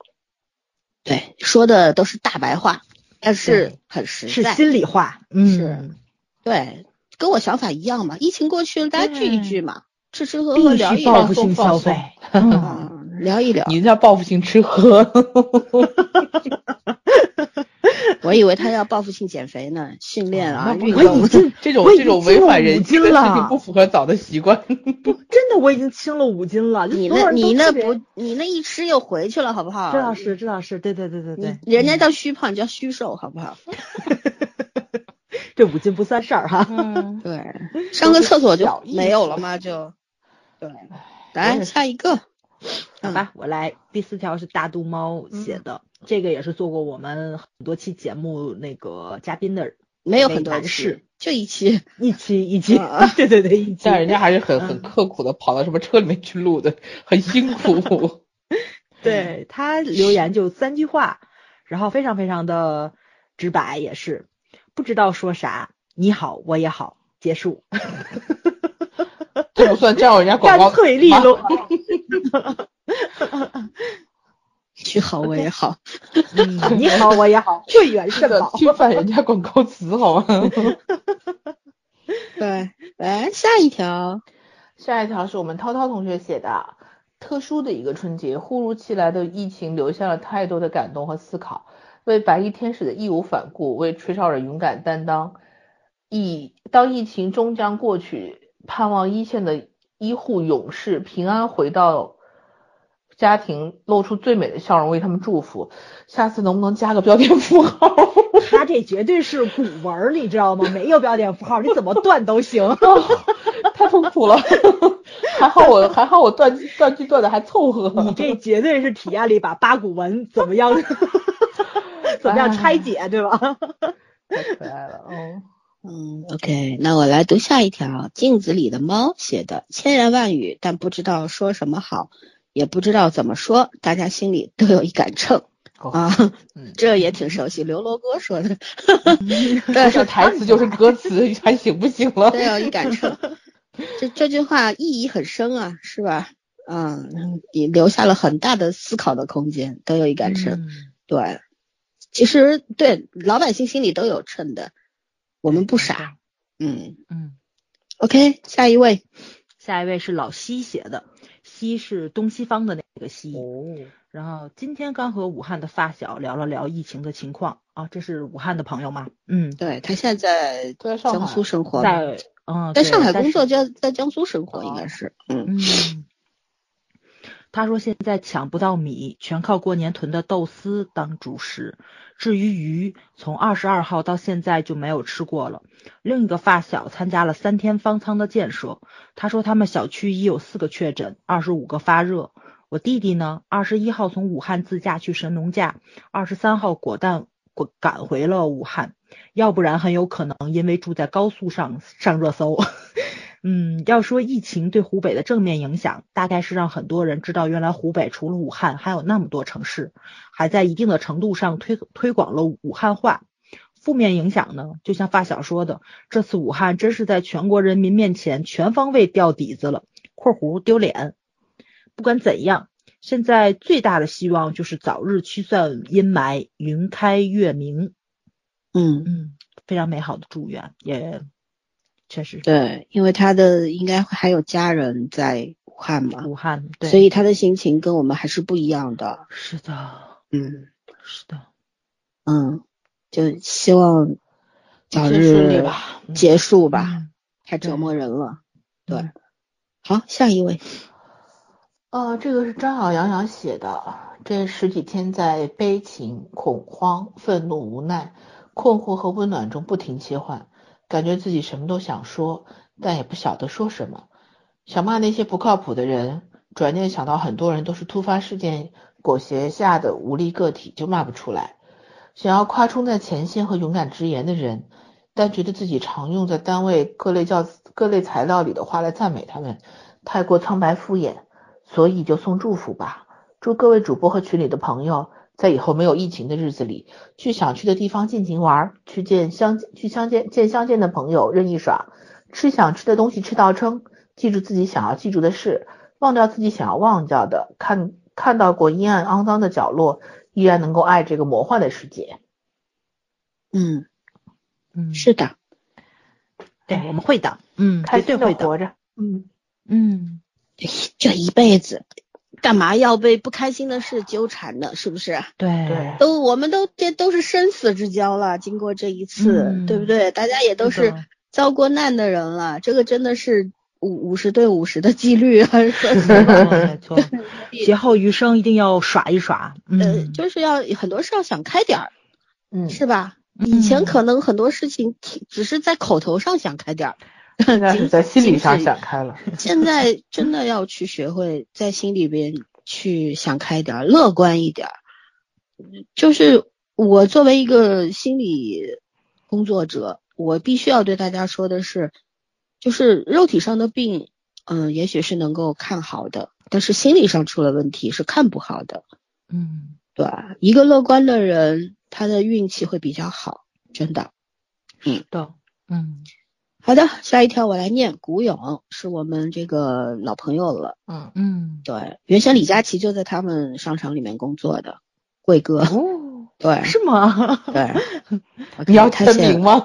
对，说的都是大白话，但是很实在，是心里话。嗯，对，跟我想法一样嘛。疫情过去了，大家聚一聚嘛，吃吃喝喝，聊一聊，报复性消费。聊一聊，你叫报复性吃喝，我以为他要报复性减肥呢，训练啊，运动。这种这种违反人性的事情不符合早的习惯。不，真的我已经轻了五斤了。你那，你那不，你那一吃又回去了，好不好？这倒是，这倒是，对对对对对。人家叫虚胖，你叫虚瘦，好不好？这五斤不算事儿哈。嗯，对，上个厕所就没有了吗？就，对，来下一个。好吧，我来。第四条是大肚猫写的，这个也是做过我们很多期节目那个嘉宾的，没有很多次，就一期，一期一期，对对对，一期。但人家还是很很刻苦的，跑到什么车里面去录的，很辛苦。对他留言就三句话，然后非常非常的直白，也是不知道说啥。你好，我也好，结束。这不算占人家广告脆利落。你好，我也好。你好，我也好。会员肾宝，去犯人家广告词好吗？对，来下一条。下一条是我们涛涛同学写的。特殊的一个春节，忽如其来的疫情留下了太多的感动和思考。为白衣天使的义无反顾，为吹哨人勇敢担当。以当疫情终将过去。盼望一线的医护勇士平安回到家庭，露出最美的笑容，为他们祝福。下次能不能加个标点符号？他这绝对是古文，你知道吗？没有标点符号，你怎么断都行。太痛苦了，还好我还好我断断句断的还凑合。你这绝对是体验了一把八股文，怎么样？怎么样拆解，对吧？太可爱了，哦。嗯，OK，那我来读下一条。镜子里的猫写的千言万语，但不知道说什么好，也不知道怎么说，大家心里都有一杆秤啊。这也挺熟悉，刘罗锅说的。但是台词就是歌词，还行不行了？都有一杆秤。这这句话意义很深啊，是吧？嗯，也留下了很大的思考的空间。都有一杆秤，对，其实对老百姓心里都有秤的。我们不傻，嗯嗯，OK，下一位，下一位是老西写的，西是东西方的那个西，哦，然后今天刚和武汉的发小聊了聊疫情的情况啊，这是武汉的朋友吗？嗯，对他现在在江苏生活，在嗯，在上海工作，在在江苏生活应该是，嗯。嗯，他说现在抢不到米，全靠过年囤的豆丝当主食。至于鱼，从二十二号到现在就没有吃过了。另一个发小参加了三天方舱的建设，他说他们小区已有四个确诊，二十五个发热。我弟弟呢，二十一号从武汉自驾去神农架，二十三号果断赶回了武汉，要不然很有可能因为住在高速上上热搜。嗯，要说疫情对湖北的正面影响，大概是让很多人知道，原来湖北除了武汉还有那么多城市，还在一定的程度上推推广了武汉话。负面影响呢，就像发小说的，这次武汉真是在全国人民面前全方位掉底子了（括弧丢脸）。不管怎样，现在最大的希望就是早日驱散阴霾，云开月明。嗯嗯，非常美好的祝愿，也。确实对，因为他的应该还有家人在武汉嘛，武汉，对，所以他的心情跟我们还是不一样的。是的，嗯，是的，嗯，就希望早日结束吧，太折磨人了。对，好，下一位。呃，这个是张小阳阳写的，这十几天在悲情、恐慌、愤怒、无奈、困惑和温暖中不停切换。感觉自己什么都想说，但也不晓得说什么。想骂那些不靠谱的人，转念想到很多人都是突发事件裹挟下的无力个体，就骂不出来。想要夸冲在前线和勇敢直言的人，但觉得自己常用在单位各类教各类材料里的话来赞美他们，太过苍白敷衍，所以就送祝福吧。祝各位主播和群里的朋友。在以后没有疫情的日子里，去想去的地方尽情玩，去见相去相见见相见的朋友任意耍，吃想吃的东西吃到撑，记住自己想要记住的事，忘掉自己想要忘掉的，看看到过阴暗肮脏的角落，依然能够爱这个魔幻的世界。嗯嗯，是的，对，我们会的，嗯，开心的活着，嗯嗯，这一辈子。干嘛要被不开心的事纠缠呢？是不是？对对，都我们都这都是生死之交了。经过这一次，对不对？大家也都是遭过难的人了。这个真的是五五十对五十的几率啊！说实话，没错。劫后余生一定要耍一耍。呃，就是要很多事要想开点儿，嗯，是吧？以前可能很多事情只是在口头上想开点儿。现在是在心理上想开了。现在真的要去学会在心里边去想开点，乐观一点。就是我作为一个心理工作者，我必须要对大家说的是，就是肉体上的病，嗯，也许是能够看好的，但是心理上出了问题是看不好的。嗯，对一个乐观的人，他的运气会比较好，真的。嗯，的，嗯。好的，下一条我来念。古勇是我们这个老朋友了，嗯嗯，对，原先李佳琦就在他们商场里面工作的，贵哥，哦，对，是吗？对，你要签名吗？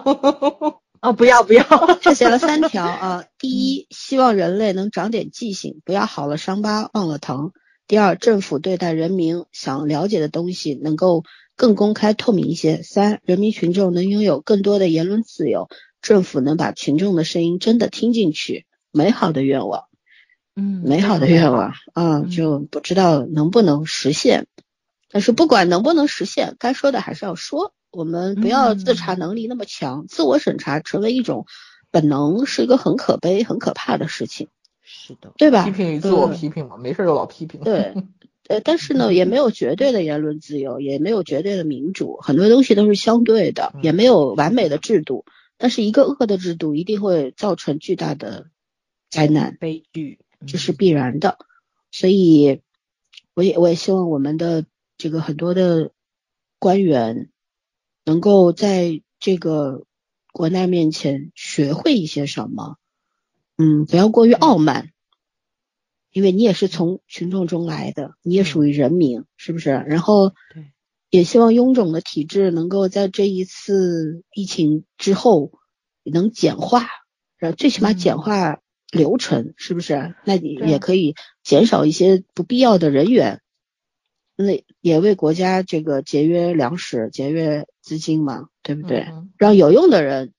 哦，不要不要，他写了三条啊。第一，希望人类能长点记性，不要好了伤疤忘了疼。第二，政府对待人民想了解的东西能够更公开透明一些。三，人民群众能拥有更多的言论自由。政府能把群众的声音真的听进去，美好的愿望，嗯，美好的愿望啊，就不知道能不能实现。但是不管能不能实现，该说的还是要说。我们不要自查能力那么强，自我审查成为一种本能，是一个很可悲、很可怕的事情。是的，对吧？批评与自我批评嘛，没事就老批评。对，呃，但是呢，也没有绝对的言论自由，也没有绝对的民主，很多东西都是相对的，也没有完美的制度。但是一个恶的制度一定会造成巨大的灾难悲剧，这是必然的。所以，我也我也希望我们的这个很多的官员能够在这个国难面前学会一些什么，嗯，不要过于傲慢，因为你也是从群众中来的，你也属于人民，是不是？然后，对。也希望臃肿的体制能够在这一次疫情之后能简化，呃，最起码简化流程，是不是？那你也可以减少一些不必要的人员，那也为国家这个节约粮食、节约资金嘛，对不对？让有用的人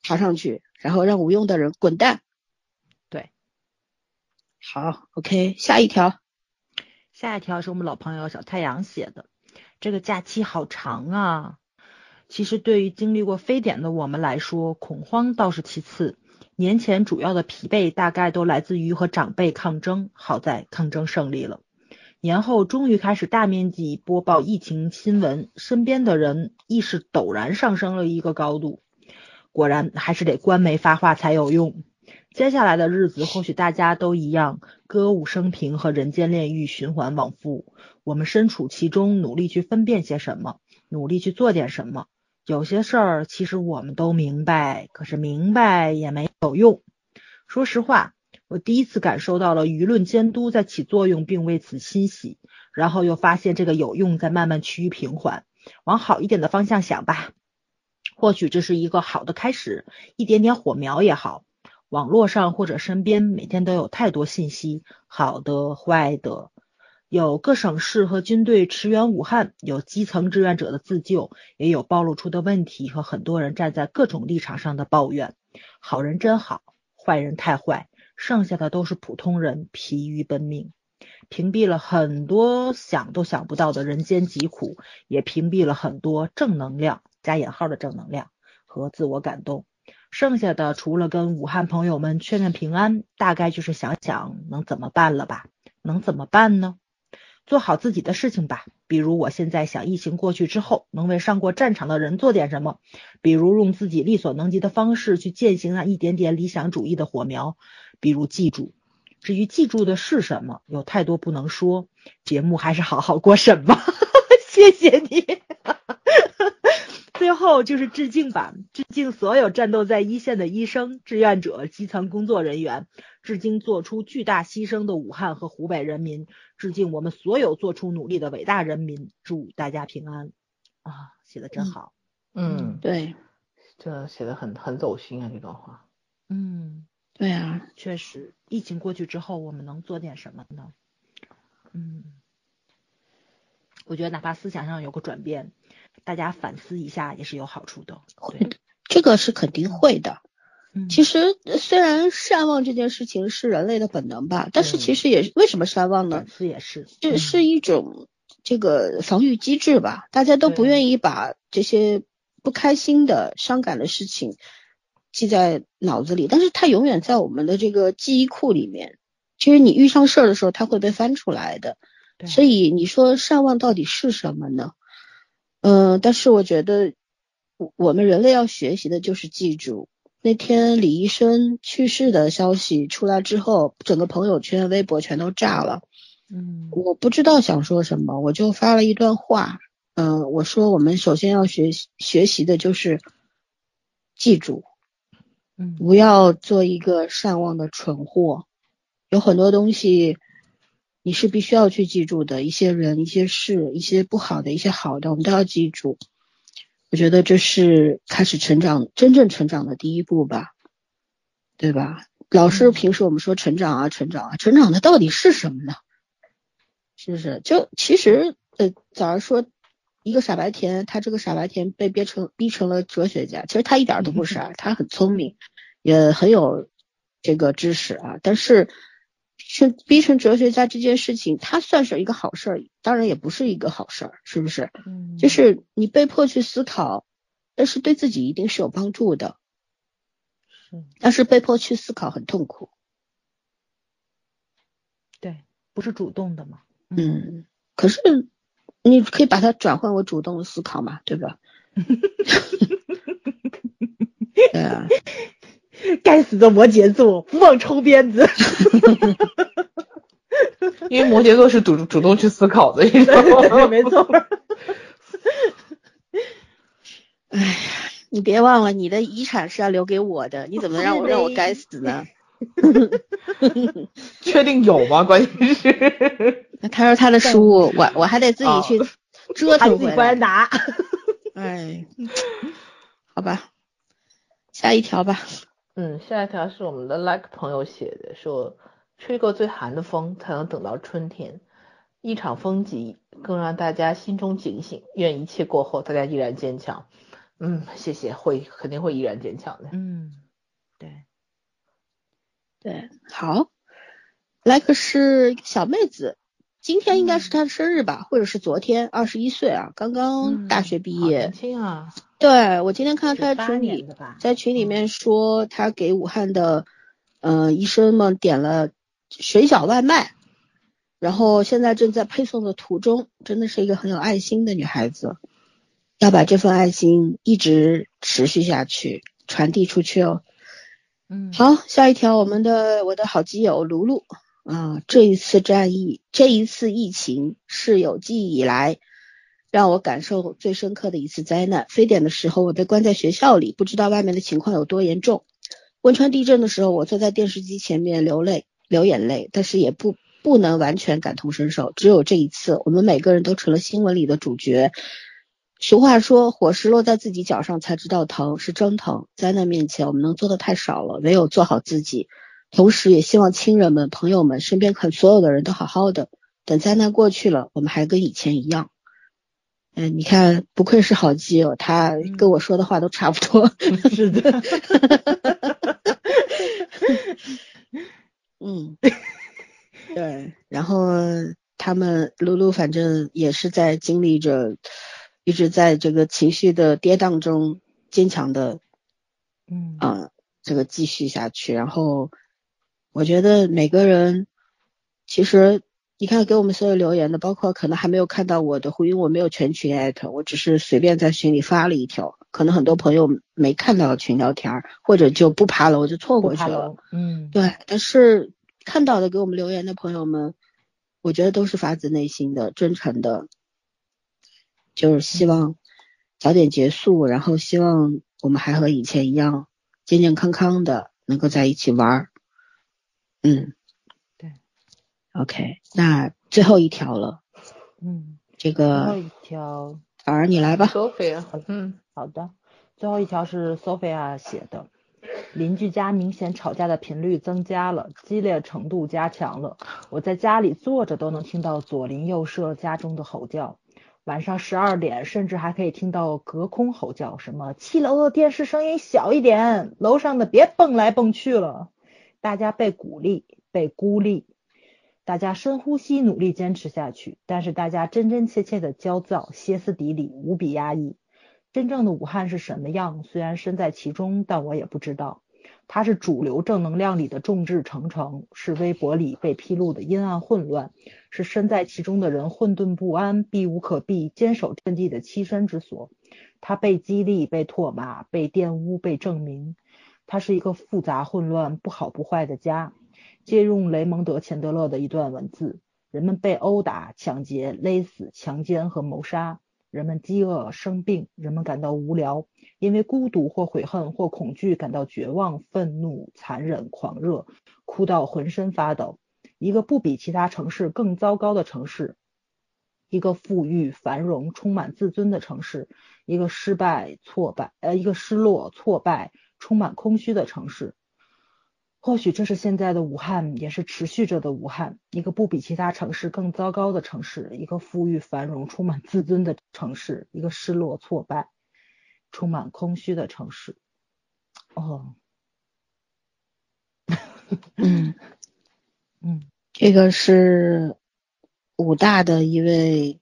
爬上去，然后让无用的人滚蛋。对，好，OK，下一条。下一条是我们老朋友小太阳写的，这个假期好长啊。其实对于经历过非典的我们来说，恐慌倒是其次。年前主要的疲惫大概都来自于和长辈抗争，好在抗争胜利了。年后终于开始大面积播报疫情新闻，身边的人意识陡然上升了一个高度。果然还是得官媒发话才有用。接下来的日子，或许大家都一样，歌舞升平和人间炼狱循环往复。我们身处其中，努力去分辨些什么，努力去做点什么。有些事儿其实我们都明白，可是明白也没有用。说实话，我第一次感受到了舆论监督在起作用，并为此欣喜。然后又发现这个有用在慢慢趋于平缓。往好一点的方向想吧，或许这是一个好的开始，一点点火苗也好。网络上或者身边每天都有太多信息，好的、坏的。有各省市和军队驰援武汉，有基层志愿者的自救，也有暴露出的问题和很多人站在各种立场上的抱怨。好人真好，坏人太坏，剩下的都是普通人，疲于奔命。屏蔽了很多想都想不到的人间疾苦，也屏蔽了很多正能量（加引号的正能量）和自我感动。剩下的除了跟武汉朋友们劝劝平安，大概就是想想能怎么办了吧？能怎么办呢？做好自己的事情吧，比如我现在想疫情过去之后能为上过战场的人做点什么，比如用自己力所能及的方式去践行那一点点理想主义的火苗，比如记住。至于记住的是什么，有太多不能说。节目还是好好过审吧，谢谢你。最后就是致敬吧，致敬所有战斗在一线的医生、志愿者、基层工作人员，致敬做出巨大牺牲的武汉和湖北人民，致敬我们所有做出努力的伟大人民，祝大家平安啊！写的真好，嗯，对，这写的很很走心啊，这段话。嗯，对啊，确实，疫情过去之后，我们能做点什么呢？嗯，我觉得哪怕思想上有个转变。大家反思一下也是有好处的，会的，这个是肯定会的。嗯，其实虽然善忘这件事情是人类的本能吧，但是其实也为什么善忘呢？反思也是，这是一种这个防御机制吧。大家都不愿意把这些不开心的、伤感的事情记在脑子里，但是它永远在我们的这个记忆库里面。其实你遇上事儿的时候，它会被翻出来的。所以你说善忘到底是什么呢？嗯，但是我觉得，我我们人类要学习的就是记住那天李医生去世的消息出来之后，整个朋友圈、微博全都炸了。嗯，我不知道想说什么，我就发了一段话。嗯，我说我们首先要学习学习的就是记住，嗯，不要做一个善忘的蠢货。有很多东西。你是必须要去记住的一些人、一些事、一些不好的、一些好的，我们都要记住。我觉得这是开始成长、真正成长的第一步吧，对吧？老师平时我们说成长啊、成长啊，成长它到底是什么呢？是不是？就其实呃，早上说一个傻白甜，他这个傻白甜被憋成逼成了哲学家，其实他一点都不傻，他很聪明，也很有这个知识啊，但是。是逼成哲学家这件事情，它算是一个好事儿，当然也不是一个好事儿，是不是？嗯，就是你被迫去思考，但是对自己一定是有帮助的。是，但是被迫去思考很痛苦。对，不是主动的嘛。嗯，可是你可以把它转换为主动的思考嘛，对吧？对啊。该死的摩羯座，不忘抽鞭子。因为摩羯座是主主动去思考的，没错，没错。哎呀，你别忘了，你的遗产是要留给我的，你怎么让我让我该死呢？确定有吗？关键是，他说他的书，我我还得自己去折腾回来拿。哎，好吧，下一条吧。嗯，下一条是我们的 like 朋友写的，说吹过最寒的风，才能等到春天。一场风急，更让大家心中警醒。愿一切过后，大家依然坚强。嗯，谢谢，会肯定会依然坚强的。嗯，对，对，好，like 是小妹子，今天应该是她的生日吧，或者是昨天，二十一岁啊，刚刚大学毕业。年轻啊！对我今天看她在群里18年的吧在群里面说，她给武汉的呃医生们点了水饺外卖，然后现在正在配送的途中，真的是一个很有爱心的女孩子，要把这份爱心一直持续下去，传递出去哦。嗯，好，下一条，我们的我的好基友卢卢啊，这一次战役，这一次疫情是有记忆以来让我感受最深刻的一次灾难。非典的时候，我被关在学校里，不知道外面的情况有多严重。汶川地震的时候，我坐在电视机前面流泪流眼泪，但是也不不能完全感同身受。只有这一次，我们每个人都成了新闻里的主角。俗话说，火石落在自己脚上才知道疼，是真疼。灾难面前，我们能做的太少了，唯有做好自己。同时，也希望亲人们、朋友们、身边很所有的人都好好的。等灾难过去了，我们还跟以前一样。嗯，你看，不愧是好基友，他跟我说的话都差不多。是的，嗯，对，然后他们露露反正也是在经历着，一直在这个情绪的跌宕中坚强的，嗯啊、这个继续下去。然后我觉得每个人其实你看给我们所有留言的，包括可能还没有看到我的回应，我没有全群艾特，我只是随便在群里发了一条，可能很多朋友没看到群聊天儿，或者就不爬楼就错过去了。嗯，对，但是看到的给我们留言的朋友们，我觉得都是发自内心的、真诚的，就是希望早点结束，然后希望我们还和以前一样健健康康的，能够在一起玩儿。嗯，对，OK，那最后一条了，嗯，这最后个一条。宝儿你来吧。Sophia，嗯，好的，最后一条是 Sophia 写的，邻居家明显吵架的频率增加了，激烈程度加强了。我在家里坐着都能听到左邻右舍家中的吼叫，晚上十二点甚至还可以听到隔空吼叫，什么七楼的电视声音小一点，楼上的别蹦来蹦去了。大家被鼓励，被孤立。大家深呼吸，努力坚持下去。但是大家真真切切的焦躁、歇斯底里、无比压抑。真正的武汉是什么样？虽然身在其中，但我也不知道。它是主流正能量里的众志成城，是微博里被披露的阴暗混乱，是身在其中的人混沌不安、避无可避、坚守阵地的栖身之所。它被激励、被唾骂、被玷污、被证明。它是一个复杂混乱、不好不坏的家。借用雷蒙德·钱德勒的一段文字：人们被殴打、抢劫、勒死、强奸和谋杀。人们饥饿、生病，人们感到无聊，因为孤独或悔恨或恐惧感到绝望、愤怒、残忍、狂热，哭到浑身发抖。一个不比其他城市更糟糕的城市，一个富裕、繁荣、充满自尊的城市，一个失败、挫败，呃，一个失落、挫败、充满空虚的城市。或许这是现在的武汉，也是持续着的武汉，一个不比其他城市更糟糕的城市，一个富裕、繁荣、充满自尊的城市，一个失落、挫败、充满空虚的城市。哦，嗯嗯这个是武大的一位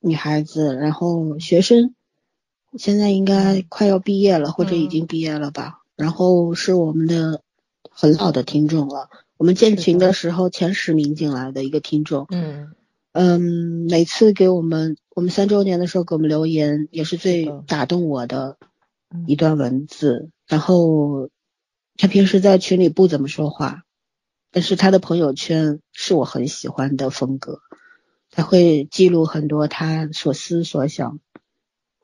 女孩子，然后学生，现在应该快要毕业了，或者已经毕业了吧。然后是我们的很老的听众了，我们建群的时候前十名进来的一个听众。嗯嗯，每次给我们我们三周年的时候给我们留言，也是最打动我的嗯一段文字。然后他平时在群里不怎么说话，但是他的朋友圈是我很喜欢的风格，他会记录很多他所思所想，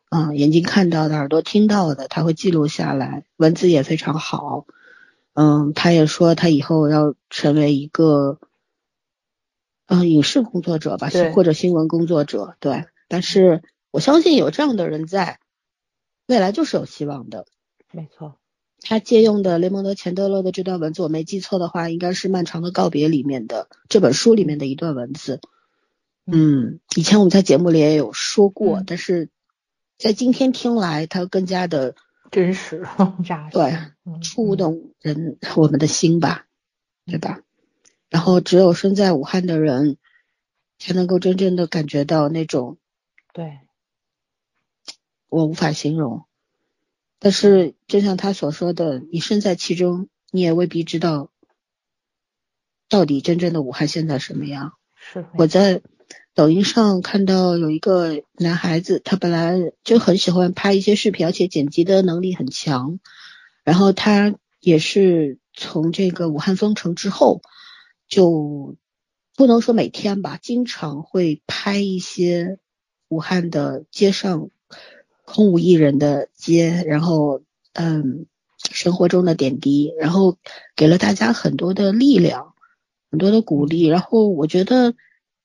啊、眼睛看到的，耳朵听到的，他会记录下来，文字也非常好。嗯，他也说他以后要成为一个，嗯、影视工作者吧，对或者新闻工作者，对。但是我相信有这样的人在，未来就是有希望的。没错，他借用的雷蒙德·钱德勒的这段文字，我没记错的话，应该是《漫长的告别》里面的这本书里面的一段文字。嗯，以前我们在节目里也有说过，嗯但是在今天听来，它更加的真实，扎实，对嗯触动人我们的心吧，对吧？然后只有身在武汉的人，才能够真正的感觉到那种，对，我无法形容。但是就像他所说的，你身在其中，你也未必知道到底真正的武汉现在什么样。是我在抖音上看到有一个男孩子，他本来就很喜欢拍一些视频，而且剪辑的能力很强。然后他也是从这个武汉封城之后，就不能说每天吧，经常会拍一些武汉的街上。空无一人的街，然后嗯，生活中的点滴，然后给了大家很多的力量，很多的鼓励。然后我觉得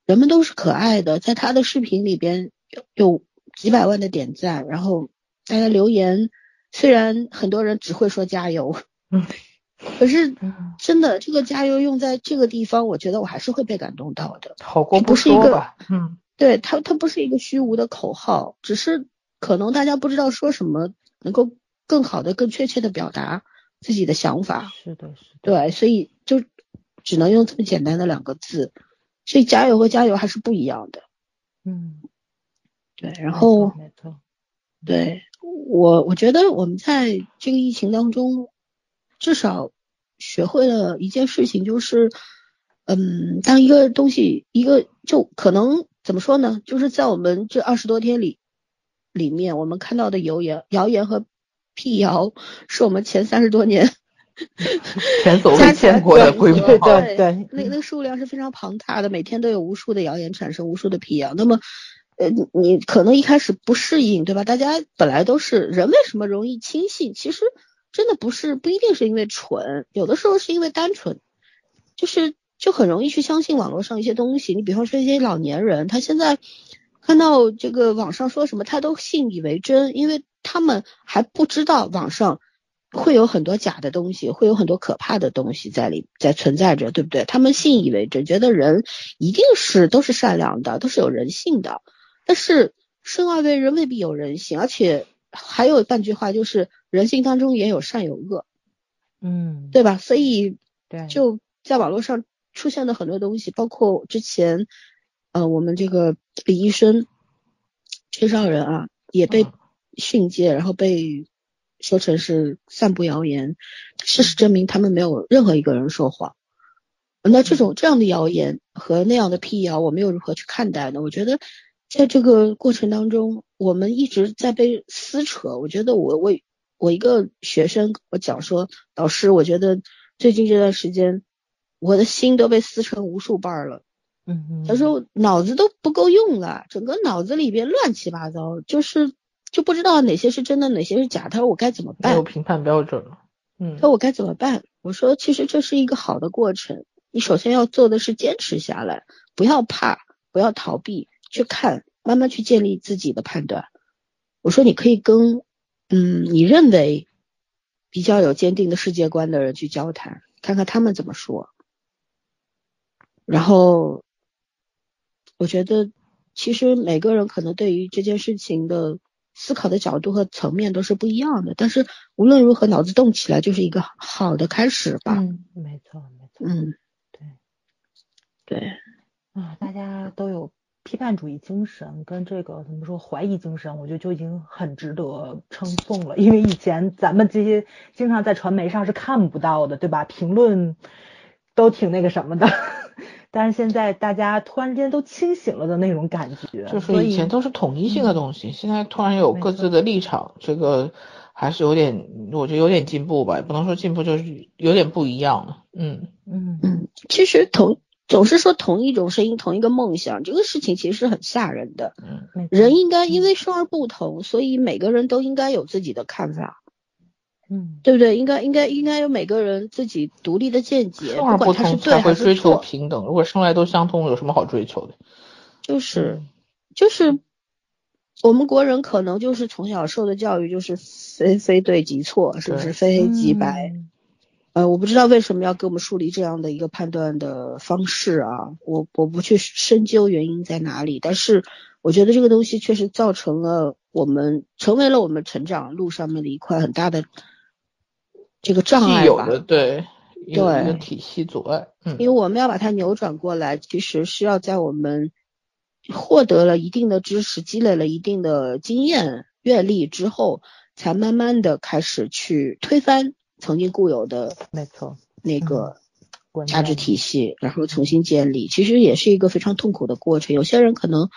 人们都是可爱的，在他的视频里边有几百万的点赞，然后大家留言，虽然很多人只会说加油，嗯，可是真的这个加油用在这个地方，我觉得我还是会被感动到的。好过不是一个，嗯，对他，他不是一个虚无的口号，只是。可能大家不知道说什么能够更好的、更确切的表达自己的想法。是的，是的。对，所以就只能用这么简单的两个字。所以加油和加油还是不一样的。嗯，对。然后，没错。对我，我觉得我们在这个疫情当中，至少学会了一件事情，就是，嗯，当一个东西，一个就可能怎么说呢？就是在我们这二十多天里。里面我们看到的谣言、谣言和辟谣，是我们前三十多年 前所未见过的规模。对对，那那个数量是非常庞大的，每天都有无数的谣言产生，无数的辟谣。那么，呃，你可能一开始不适应，对吧？大家本来都是人，为什么容易轻信？其实真的不是，不一定是因为蠢，有的时候是因为单纯，就是就很容易去相信网络上一些东西。你比方说一些老年人，他现在。看到这个网上说什么，他都信以为真，因为他们还不知道网上会有很多假的东西，会有很多可怕的东西在里在存在着，对不对？他们信以为真，觉得人一定是都是善良的，都是有人性的。但是生而为人未必有人性，而且还有半句话就是人性当中也有善有恶，嗯，对吧？所以对，就在网络上出现的很多东西，包括之前。呃，我们这个李医生，崔少人啊，也被训诫，然后被说成是散布谣言。事实证明，他们没有任何一个人说谎。那这种这样的谣言和那样的辟谣，我们又如何去看待呢？我觉得，在这个过程当中，我们一直在被撕扯。我觉得，我我我一个学生，我讲说，老师，我觉得最近这段时间，我的心都被撕成无数瓣了。嗯，他说脑子都不够用了，整个脑子里边乱七八糟，就是就不知道哪些是真的，哪些是假。他说我该怎么办？没有评判标准了。嗯，他说我该怎么办？我说其实这是一个好的过程，你首先要做的是坚持下来，不要怕，不要逃避，去看，慢慢去建立自己的判断。我说你可以跟嗯你认为比较有坚定的世界观的人去交谈，看看他们怎么说，然后。我觉得，其实每个人可能对于这件事情的思考的角度和层面都是不一样的。但是无论如何，脑子动起来就是一个好的开始吧。嗯，没错，没错。嗯，对，对。啊，大家都有批判主义精神跟这个怎么说怀疑精神，我觉得就已经很值得称颂了。因为以前咱们这些经常在传媒上是看不到的，对吧？评论都挺那个什么的。但是现在大家突然之间都清醒了的那种感觉，就是以前都是统一性的东西，现在突然有各自的立场，这个还是有点，我觉得有点进步吧，也不能说进步，就是有点不一样了。嗯嗯嗯，其实同总是说同一种声音，同一个梦想，这个事情其实是很吓人的。嗯，人应该因为生而不同，所以每个人都应该有自己的看法。嗯，对不对？应该应该应该有每个人自己独立的见解，不管他是对还是追求平等。如果生来都相通，有什么好追求的？就是就是我们国人可能就是从小受的教育就是非非对即错，是不是非黑即白？呃，我不知道为什么要给我们树立这样的一个判断的方式啊，我我不去深究原因在哪里，但是我觉得这个东西确实造成了我们成为了我们成长路上面的一块很大的。这个障碍有一个体系阻碍。嗯，因为我们要把它扭转过来，其实是要在我们获得了一定的知识，积累了一定的经验阅历之后，才慢慢的开始去推翻曾经固有的没错那个观价值体系，然后重新建立，其实也是一个非常痛苦的过程。有些人可能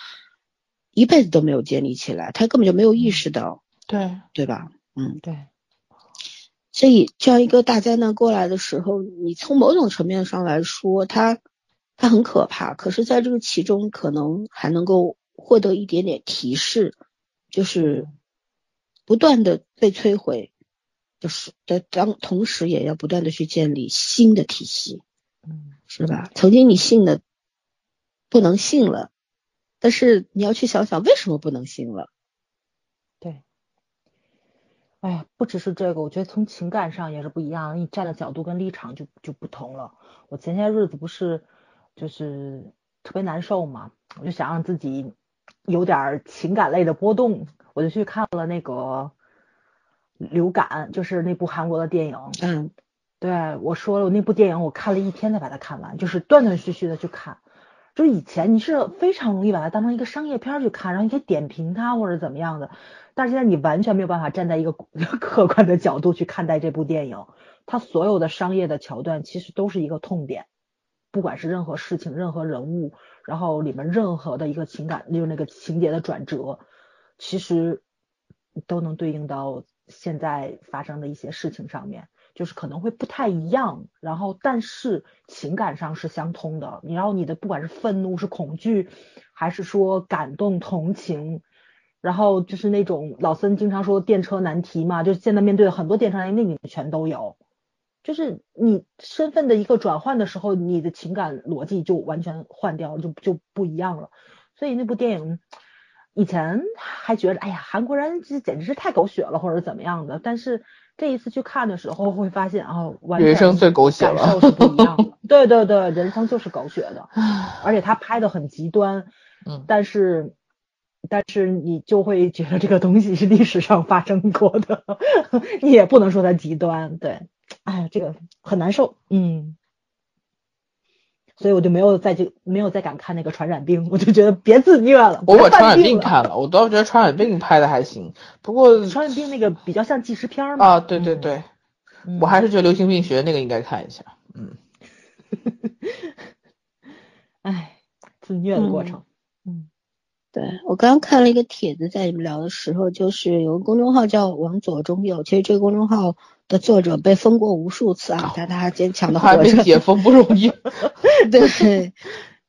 一辈子都没有建立起来，他根本就没有意识到，对，对吧？嗯，对，所以这样一个大灾难过来的时候，你从某种层面上来说，它它很可怕。可是，在这个其中，可能还能够获得一点点提示，就是不断的被摧毁，就是的当同时也要不断的去建立新的体系，嗯是吧？曾经你信的不能信了，但是你要去想想为什么不能信了。对。哎呀，不只是这个，我觉得从情感上也是不一样，你站的角度跟立场就就不同了。我前些日子不是就是特别难受嘛，我就想让自己有点儿情感类的波动，我就去看了那个《流感》，就是那部韩国的电影。嗯对我说了，我那部电影我看了一天才把它看完，就是断断续续的去看。就以前你是非常容易把它当成一个商业片儿去看，然后你可以点评它或者怎么样的，但是现在你完全没有办法站在一个 客观的角度去看待这部电影，它所有的商业的桥段其实都是一个痛点，不管是任何事情、任何人物，然后里面任何的一个情感，就是那个情节的转折，其实都能对应到现在发生的一些事情上面。就是可能会不太一样，然后但是情感上是相通的。你然后你的不管是愤怒、是恐惧，还是说感动、同情，然后就是那种老森经常说电车难题嘛，就是现在面对很多电车难题，那里面全都有。就是你身份的一个转换的时候，你的情感逻辑就完全换掉了，就就不一样了。所以那部电影以前还觉得，哎呀，韩国人这简直是太狗血了，或者怎么样的，但是。这一次去看的时候，会发现啊，完人生最狗血感了受是不一样的。对对对，人生就是狗血的，而且他拍的很极端，嗯但是但是你就会觉得这个东西是历史上发生过的，你也不能说它极端，对，哎呀，这个很难受，嗯。所以我就没有再就没有再敢看那个传染病，我就觉得别自虐了。我把传染病看了，我倒觉得传染病拍的还行，不过 传染病那个比较像纪实片儿嘛。啊，对对对，嗯，我还是觉得流行病学那个应该看一下，嗯，哎，自虐的过程。嗯对我刚刚看了一个帖子，在你们聊的时候，就是有个公众号叫“往左中右”，其实这个公众号的作者被封过无数次啊，但他还坚强的活着。解封不容易，对，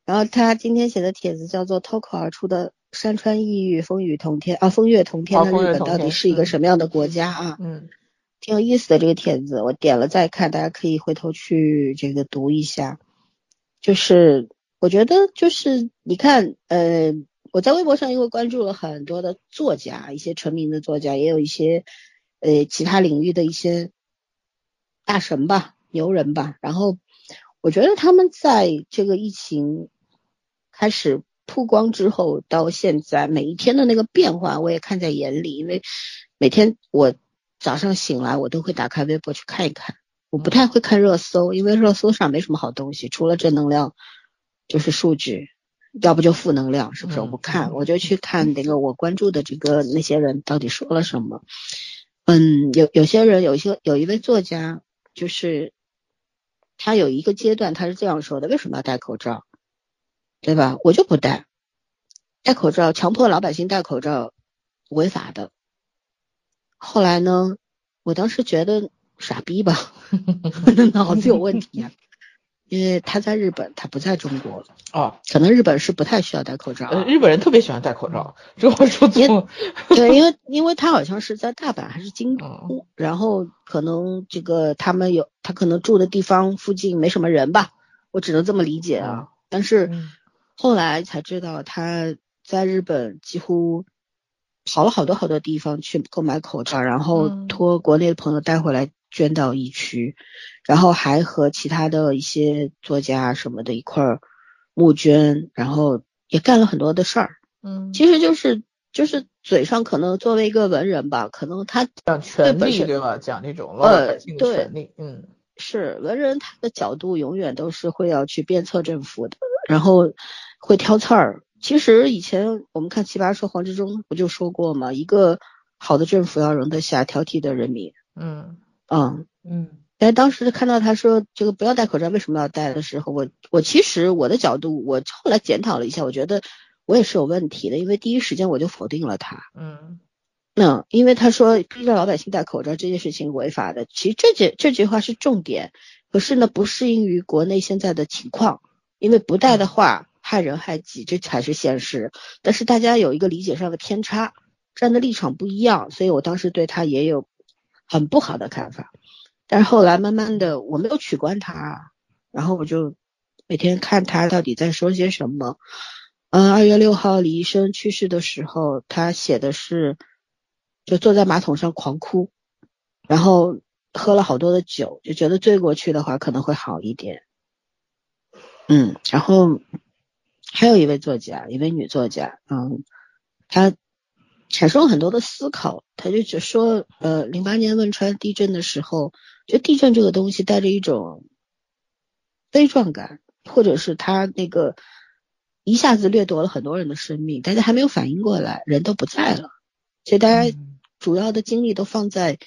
然后他今天写的帖子叫做“脱口而出的山川异域，风雨同天啊，风月同天啊的日本到底是一个嗯什么样的国家啊？”嗯挺有意思的这个帖子，我点了再看，大家可以回头去这个读一下。就是我觉得就是你看，呃，我在微博上因为关注了很多的作家，一些成名的作家，也有一些呃其他领域的一些大神吧、牛人吧。然后我觉得他们在这个疫情开始曝光之后到现在，每一天的那个变化，我也看在眼里，因为每天我早上醒来，我都会打开微博去看一看。我不太会看热搜，因为热搜上没什么好东西，除了正能量就是数据，要不就负能量，是不是？嗯我不看，我就去看那个我关注的这个那些人到底说了什么。嗯，有有些人，有一些有一位作家，就是他有一个阶段他是这样说的：为什么要戴口罩？对吧？我就不戴，戴口罩，强迫老百姓戴口罩，违法的。后来呢，我当时觉得傻逼吧，脑子有问题啊，因为他在日本，他不在中国，哦，可能日本是不太需要戴口罩啊、呃，日本人特别喜欢戴口罩，这话说错，对，因为因为他好像是在大阪还是京嗯都，然后可能这个他们有他可能住的地方附近没什么人吧，我只能这么理解啊。但是嗯后来才知道他在日本几乎跑了好多好多地方去购买口罩，然后嗯托国内的朋友带回来捐到疫区，然后还和其他的一些作家什么的一块儿募捐，然后也干了很多的事儿。嗯，其实就是就是嘴上可能作为一个文人吧，可能他讲权利对吧？讲那种老百姓的对权利，嗯是文人，他的角度永远都是会要去鞭策政府的，然后会挑刺儿，其实以前我们看奇葩说，黄志忠不就说过吗？一个好的政府要容得下挑剔的人民。嗯嗯嗯但当时看到他说这个不要戴口罩，为什么要戴的时候，我我其实我的角度，我后来检讨了一下，我觉得我也是有问题的，因为第一时间我就否定了他。嗯那因为他说逼着老百姓戴口罩这件事情违法的，其实这句这句话是重点，可是呢不适应于国内现在的情况，因为不戴的话害人害己，这才是现实。但是大家有一个理解上的偏差，站的立场不一样，所以我当时对他也有很不好的看法。但是后来慢慢的我没有取关他，然后我就每天看他到底在说些什么。嗯，二月六号李医生去世的时候，他写的是就坐在马桶上狂哭，然后喝了好多的酒，就觉得醉过去的话可能会好一点。嗯，然后还有一位作家，一位女作家，嗯，她产生了很多的思考，他就只说，呃，零八年汶川地震的时候，就地震这个东西带着一种悲壮感，或者是他那个一下子掠夺了很多人的生命，大家还没有反应过来，人都不在了，所以大家嗯主要的精力都放在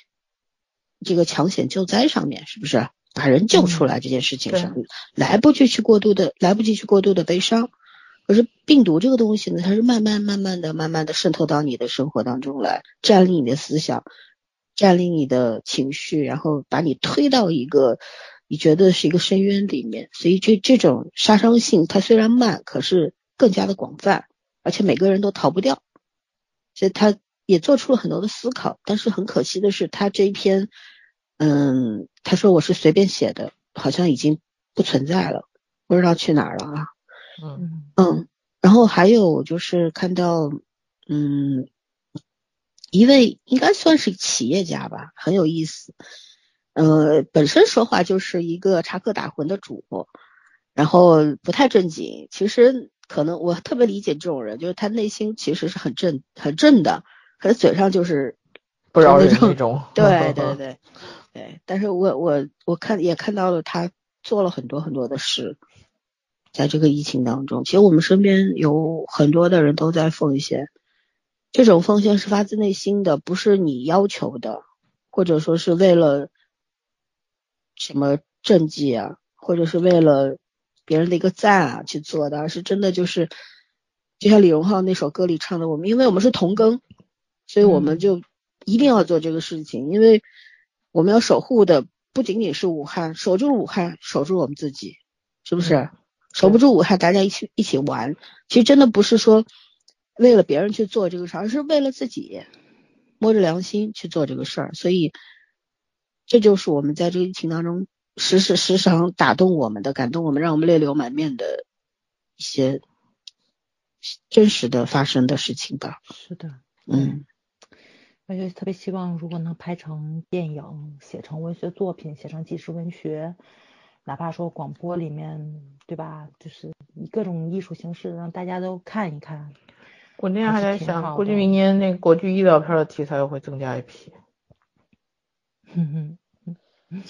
这个抢险救灾上面，是不是？把人救出来这件事情上，来不及去过度的，来不及去过度的悲伤。可是病毒这个东西呢，它是慢慢、慢慢的、慢慢的渗透到你的生活当中来，占领你的思想，占领你的情绪，然后把你推到一个你觉得是一个深渊里面。所以这这种杀伤性，它虽然慢，可是更加的广泛，而且每个人都逃不掉。所以他也做出了很多的思考，但是很可惜的是，他这一篇，嗯，他说我是随便写的，好像已经不存在了，不知道去哪儿了啊。嗯嗯嗯，然后还有就是看到，嗯，一位应该算是企业家吧，很有意思。呃，本身说话就是一个插科打诨的主播，然后不太正经。其实可能我特别理解这种人，就是他内心其实是很正很正的，可是嘴上就是不饶人那种。对 对对对，但是我我我看也看到了他做了很多很多的事，在这个疫情当中，其实我们身边有很多的人都在奉献，这种奉献是发自内心的，不是你要求的，或者说是为了什么政绩啊，或者是为了别人的一个赞啊去做的，而是真的就是，就像李荣浩那首歌里唱的，我们因为我们是同根，所以我们嗯就一定要做这个事情，因为我们要守护的不仅仅是武汉，守住武汉，守住我们自己，是不是？守不住武汉，大家一起一起玩。其实真的不是说为了别人去做这个事儿，而是为了自己摸着良心去做这个事儿。所以，这就是我们在这个疫情当中时时时常打动我们的、感动我们、让我们泪流满面的一些真实的发生的事情吧。是的，嗯，我就特别希望如果能拍成电影，写成文学作品，写成纪实文学，哪怕说广播里面，对吧？就是以各种艺术形式让大家都看一看。我那样还在想，估计明年那个国剧医疗片的题材又会增加一批。哼哼，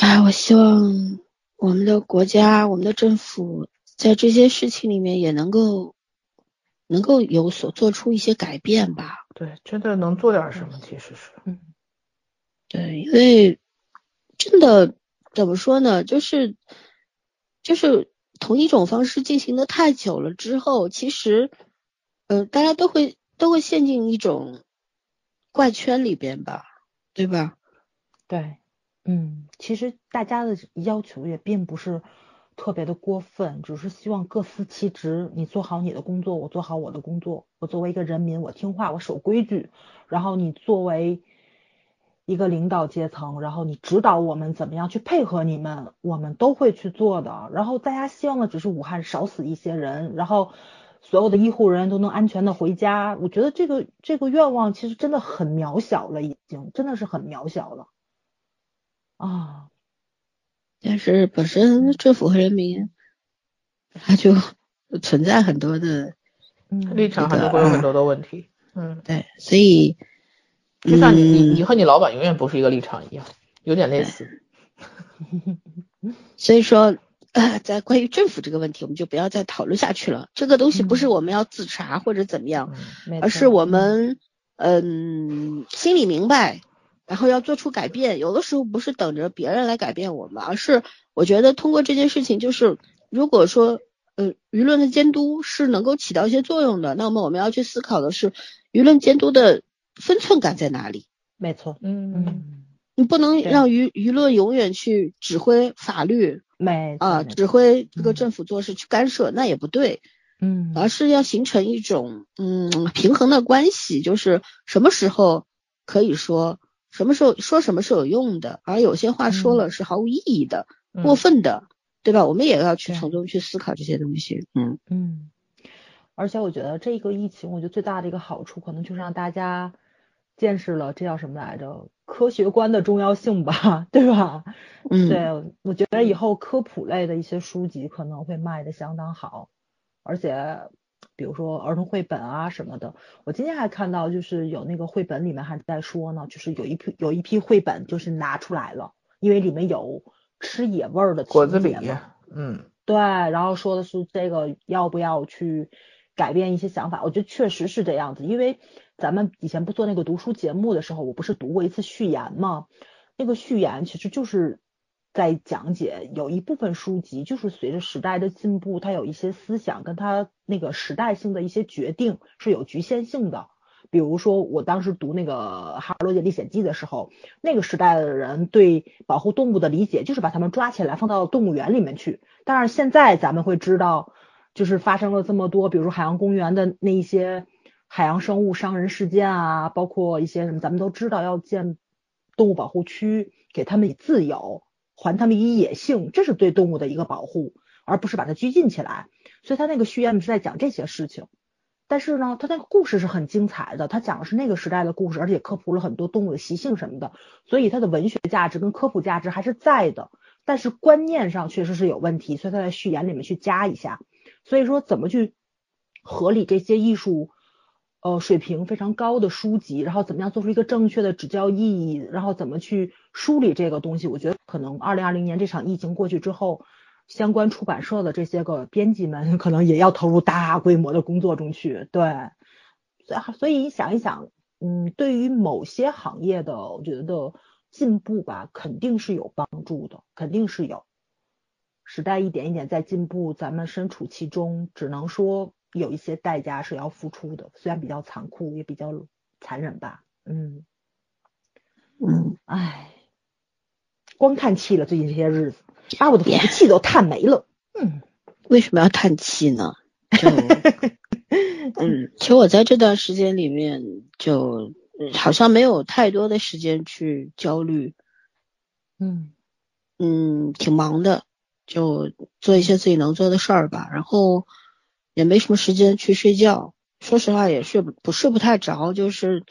哎，我希望我们的国家、我们的政府在这些事情里面也能够能够有所做出一些改变吧。对，真的能做点什么，其实是。嗯对，因为真的怎么说呢，就是就是同一种方式进行的太久了之后，其实呃，大家都会都会陷进一种怪圈里边吧，对吧？对，嗯，其实大家的要求也并不是特别的过分，只是希望各司其职，你做好你的工作，我做好我的工作。我作为一个人民，我听话，我守规矩。然后你作为一个领导阶层，然后你指导我们怎么样去配合你们，我们都会去做的。然后大家希望的只是武汉少死一些人，然后所有的医护人员都能安全的回家。我觉得这个这个愿望其实真的很渺小了，已经真的是很渺小了。啊，但是本身政府和人民，他就存在很多的嗯，立场上这个就会有很多的问题。嗯，对，所以就像你你嗯你和你老板永远不是一个立场一样，有点类似。所以说呃，在关于政府这个问题，我们就不要再讨论下去了。这个东西不是我们要自查或者怎么样，而是我们嗯心里明白，然后要做出改变。有的时候不是等着别人来改变我们，而是我觉得通过这件事情，就是如果说呃舆论的监督是能够起到一些作用的，那么我们要去思考的是舆论监督的分寸感在哪里。没错，嗯。你不能让舆舆论永远去指挥法律，没啊，指挥这个政府做事去干涉，那也不对，嗯，而是要形成一种嗯平衡的关系，就是什么时候可以说，什么时候说什么是有用的，而有些话说了是毫无意义的、过分的，对吧？我们也要去从中去思考这些东西，嗯。嗯，而且我觉得这个疫情，我觉得最大的一个好处，可能就是让大家见识了这叫什么来着？科学观的重要性吧，对吧？嗯，对，我觉得以后科普类的一些书籍可能会卖的相当好，而且比如说儿童绘本啊什么的，我今天还看到就是有那个绘本里面还在说呢，就是有一批有一批绘本就是拿出来了，因为里面有吃野味儿的果子狸，嗯，对，然后说的是这个要不要去改变一些想法，我觉得确实是这样子，因为。咱们以前不做那个读书节目的时候，我不是读过一次序言吗？那个序言其实就是在讲解有一部分书籍，就是随着时代的进步，它有一些思想跟它那个时代性的一些决定是有局限性的。比如说，我当时读那个《哈罗杰历险记》的时候，那个时代的人对保护动物的理解就是把它们抓起来放到动物园里面去。但是现在咱们会知道，就是发生了这么多，比如说海洋公园的那一些。海洋生物伤人事件啊，包括一些什么，咱们都知道要建动物保护区，给他们以自由，还他们以野性，这是对动物的一个保护，而不是把它拘禁起来。所以他那个序言是在讲这些事情。但是呢，他那个故事是很精彩的，他讲的是那个时代的故事，而且科普了很多动物的习性什么的。所以它的文学价值跟科普价值还是在的，但是观念上确实是有问题，所以他在序言里面去加一下。所以说，怎么去合理这些艺术？呃，水平非常高的书籍，然后怎么样做出一个正确的指教意义，然后怎么去梳理这个东西？我觉得可能二零二零年这场疫情过去之后，相关出版社的这些个编辑们可能也要投入大规模的工作中去。对，所以所以你想一想，嗯，对于某些行业的，我觉得进步吧，肯定是有帮助的，肯定是有。时代一点一点在进步，咱们身处其中，只能说。有一些代价是要付出的，虽然比较残酷，也比较残忍吧。嗯嗯，唉，光叹气了。最近这些日子，把我的福气都叹没了。嗯，为什么要叹气呢？就 嗯，其实我在这段时间里面，就好像没有太多的时间去焦虑。嗯嗯，挺忙的，就做一些自己能做的事儿吧。然后。也没什么时间去睡觉，说实话也睡不不睡不太着，就是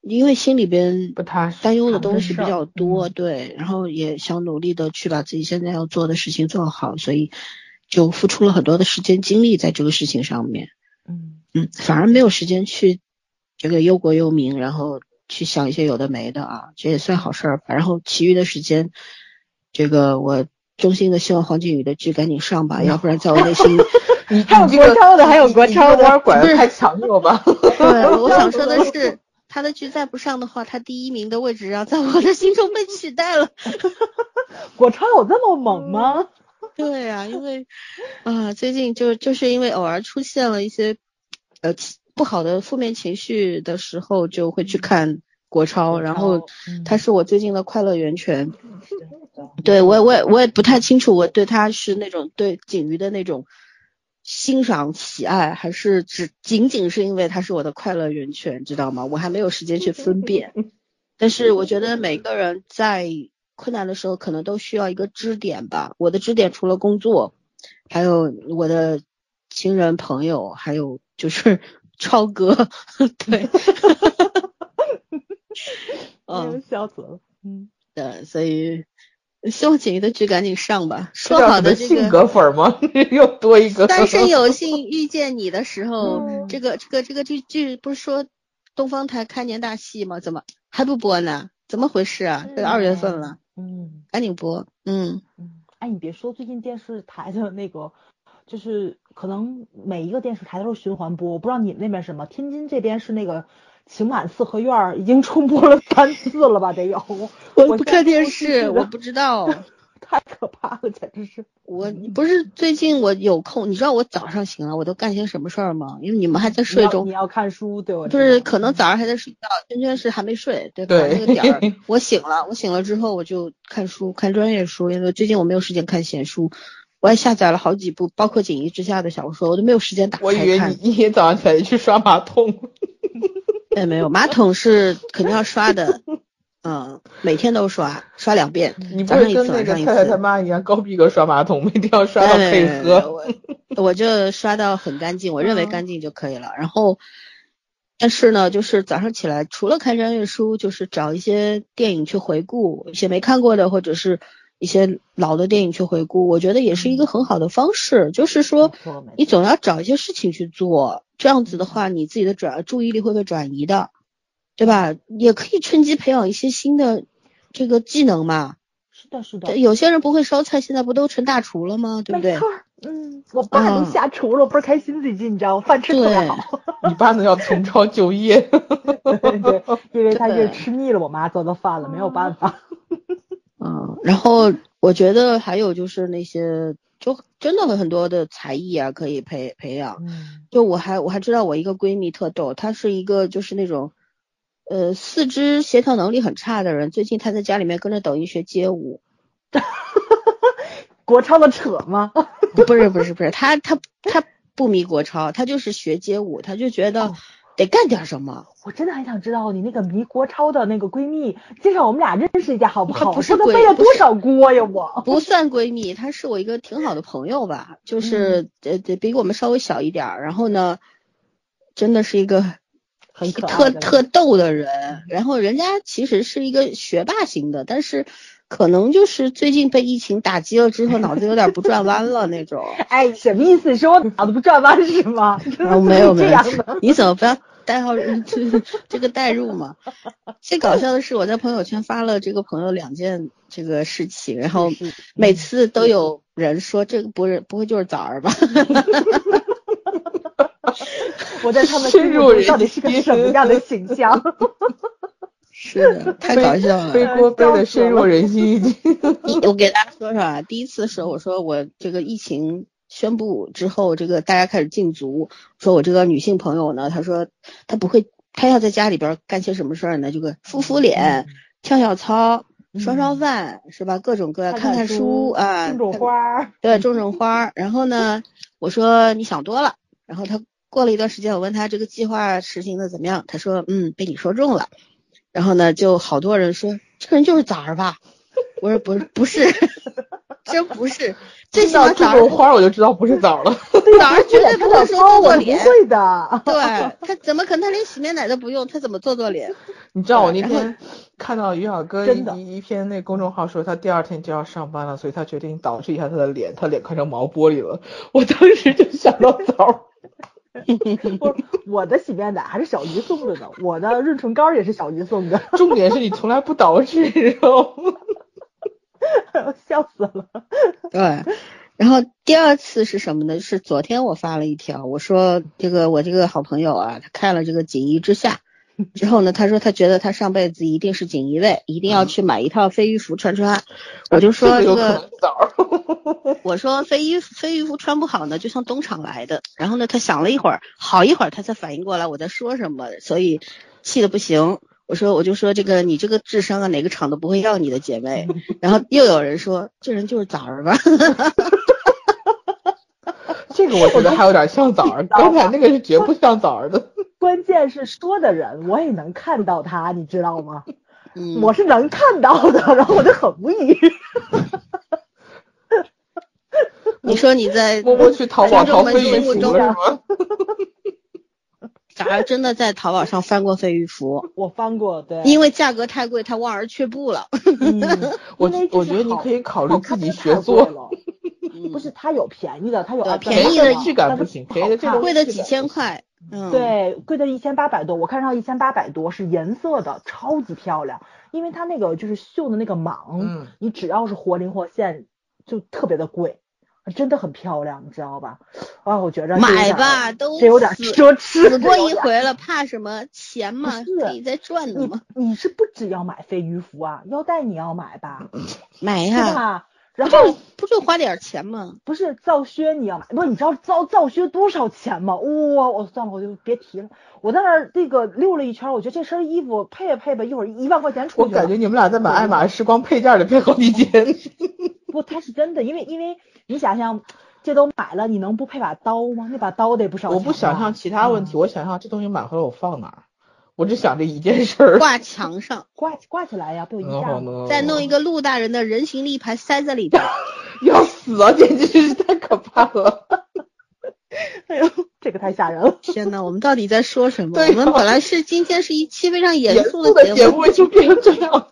因为心里边不踏实担忧的东西比较多，对，然后也想努力的去把自己现在要做的事情做好，所以就付出了很多的时间精力在这个事情上面，嗯。嗯，反而没有时间去这个忧国忧民，然后去想一些有的没的啊，这也算好事儿。吧。然后其余的时间，这个我衷心的希望黄靖宇的剧赶紧上吧，要不然在我内心。你还有国超的，还有国超的，管的太强了吧？对，我想说的是，他的剧再不上的话，他第一名的位置要在我的心中被取代了。国超有这么猛吗？对呀，因为啊，最近就就是因为偶尔出现了一些呃不好的负面情绪的时候，就会去看国超，然后他是我最近的快乐源泉。对我，我也我也不太清楚，我对他是那种对景瑜的那种。欣赏喜爱还是只仅仅是因为他是我的快乐源泉，知道吗？我还没有时间去分辨。但是我觉得每个人在困难的时候，可能都需要一个支点吧。我的支点除了工作，还有我的亲人朋友，还有就是 超哥。对，嗯，笑死了。嗯，对，所以。希望景瑜的剧赶紧上吧。说好的这个性格粉吗？又多一个。单身有幸 遇见你的时候，这个这个这个剧剧不是说东方台开年大戏吗？怎么还不播呢？怎么回事啊？这个二月份了，嗯，赶紧播。嗯，哎，你别说，最近电视台的那个，就是可能每一个电视台都是循环播，我不知道你们那边什么。天津这边是那个情满四合院，已经重播了三次了吧？得有。我不看电视，我不知道。太可怕了，简直是！我不是最近我有空，你知道我早上醒了我都干些什么事儿吗？因为你们还在睡中，你要看书对我就是可能早上还在睡觉，圈圈是还没睡，对吧？那个点儿 我醒了，我醒了之后我就看书，看专业书，因为最近我没有时间看闲书，我还下载了好几部，包括《锦衣之下》的小说，我都没有时间打开看。我以为你一天早上起来去刷马桶。哎，没有，马桶是肯定要刷的。嗯，每天都刷，刷两遍。你不是跟那个太太他妈一样高逼格刷马桶，每天要刷到配合。我我就刷到很干净，我认为干净就可以了。然后，但是呢，就是早上起来除了看专业书，就是找一些电影去回顾，一些没看过的或者是一些老的电影去回顾，我觉得也是一个很好的方式。就是说，你总要找一些事情去做，这样子的话，你自己的转注意力会被转移的。对吧？也可以趁机培养一些新的这个技能嘛。是的，是的。有些人不会烧菜，现在不都成大厨了吗？对不对？没错。嗯，我爸能下厨了，我倍儿开心。最近你知道吗？饭吃特别好。你爸呢？要重操旧业。对，因为他是吃腻了我妈做的饭了，没有办法。嗯，然后我觉得还有就是那些，就真的很多的才艺啊，可以培培养。嗯。就我还我还知道我一个闺蜜特逗，她是一个就是那种。呃，四肢协调能力很差的人，最近她在家里面跟着抖音学街舞，国超的扯吗？不是不是不是，她她她不迷国超，她就是学街舞，她就觉得得干点什么。我真的很想知道你那个迷国超的那个闺蜜，介绍我们俩认识一下好不好？不是她背了多少锅呀？我不算闺蜜，她是我一个挺好的朋友吧，就是呃得比我们稍微小一点，然后呢，真的是一个很。特特逗的人，然后人家其实是一个学霸型的，但是可能就是最近被疫情打击了之后，脑子有点不转弯了那种。哎，什么意思？说我脑子不转弯是吗？没有没有，你怎么不要代号这这个代入嘛？最搞笑的是，我在朋友圈发了这个朋友两件这个事情，然后每次都有人说这个不是不会就是枣儿吧？我在他们心中到底是个什么样的形象？是的，太搞笑了，背锅背的深入人心。我给大家说说啊，第一次的时候，我说我这个疫情宣布之后，这个大家开始禁足，说我这个女性朋友呢，她说她不会，她要在家里边干些什么事儿呢？这个敷敷脸、跳跳操、烧烧饭，是吧？各种各样，看看书啊，种种花，对，种种花。然后呢，我说你想多了。然后她过了一段时间，我问她这个计划实行的怎么样，她说嗯被你说中了。然后呢，就好多人说这个人就是枣儿吧？我说不是不是，真不是。最起码枣儿花我就知道不是枣儿了。枣儿绝对不会说做做脸，不会的。对他怎么可能他连洗面奶都不用，他怎么做做脸？你知道我那天看到于小哥一一篇那公众号说他第二天就要上班了，所以他决定捯饬一下他的脸，他脸快成毛玻璃了。我当时就想到枣儿。我我的洗面奶还是小鱼送的呢，我的润唇膏也是小鱼送的。重点是你从来不捯饬，知道吗？笑死了。对，然后第二次是什么呢？是昨天我发了一条，我说这个我这个好朋友啊，他看了这个锦衣之下。之后呢？他说他觉得他上辈子一定是锦衣卫，一定要去买一套飞鱼服穿穿。我就说这个，我说飞鱼飞鱼服穿不好呢，就像东厂来的。然后呢，他想了一会儿，好一会儿他才反应过来我在说什么，所以气的不行。我说我就说这个你这个智商啊，哪个厂都不会要你的姐妹。然后又有人说这人就是枣儿吧。这个我觉得还有点像枣儿，刚才那个是绝不像枣儿的。关键是说的人，我也能看到他，你知道吗？我是能看到的，然后我就很无语。你说你在默默去淘宝淘飞鱼服是吗？咋真的在淘宝上翻过飞鱼服？我翻过，对。因为价格太贵，他望而却步了。我我觉得你可以考虑自己学做。不是，它有便宜的，它有便宜的质感不行，便宜的这个贵的几千块。嗯，对，贵的一千八百多，我看上一千八百多是颜色的，超级漂亮。因为它那个就是绣的那个蟒，你只要是活灵活现，就特别的贵，真的很漂亮，你知道吧？啊，我觉着买吧，都这有点奢侈，死过一回了，怕什么？钱嘛，可以再赚的嘛。你是不只要买飞鱼服啊，腰带你要买吧？买呀。吧？然后不就花点钱吗？不是造靴你要买，不是，你知道造造靴多少钱吗？哇，我算了，我就别提了。我在那儿这个溜了一圈，我觉得这身衣服配也配吧，一会儿一万块钱出去。我感觉你们俩在买爱马仕，光配件得配好几千。不，它是真的，因为因为你想想，这都买了，你能不配把刀吗？那把刀得不少钱。我不想象其他问题，我想象这东西买回来我放哪儿。我只想着一件事儿，挂墙上，挂挂起来呀，不有衣架吗？再弄一个陆大人的人形立牌塞在里 边，要死啊！简直是太可怕了！哎呦，这个太吓人了！天呐，我们到底在说什么？我们本来是今天是一期非常严肃的节目，就变成这样。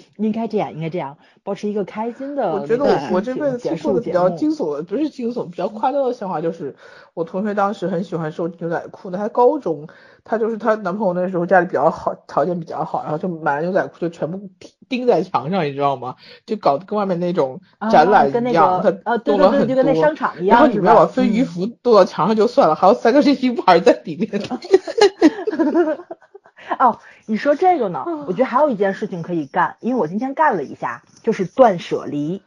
应该这样，应该这样，保持一个开心的。我觉得我我这辈子听过的比较惊悚的，不是惊悚，比较夸张的笑话，就是我同学当时很喜欢收牛仔裤的，他高中，他就是她男朋友那时候家里比较好，条件比较好，然后就买了牛仔裤，就全部钉在墙上，你知道吗？就搞得跟外面那种展览一样，他弄了很多，然后里面把飞鱼服弄到墙上就算了，还有三个这 衣服还是在里面。哦，你说这个呢？我觉得还有一件事情可以干，因为我今天干了一下，就是断舍离。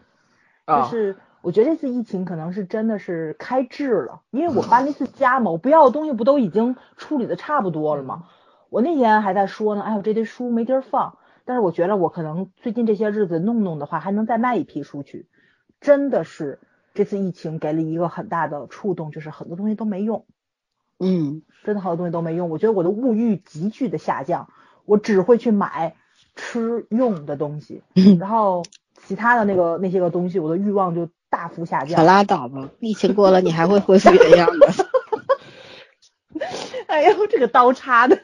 就是我觉得这次疫情可能是真的是开智了，因为我搬了一次家嘛，我不要的东西不都已经处理的差不多了吗？我那天还在说呢，哎，我这堆书没地儿放，但是我觉得我可能最近这些日子弄弄的话，还能再卖一批书去。真的是这次疫情给了一个很大的触动，就是很多东西都没用。嗯，真的好多东西都没用，我觉得我的物欲急剧的下降，我只会去买吃用的东西，然后其他的那个那些个东西，我的欲望就大幅下降。可拉倒吧，疫情过了你还会恢复原样的。哎呦，这个刀插的，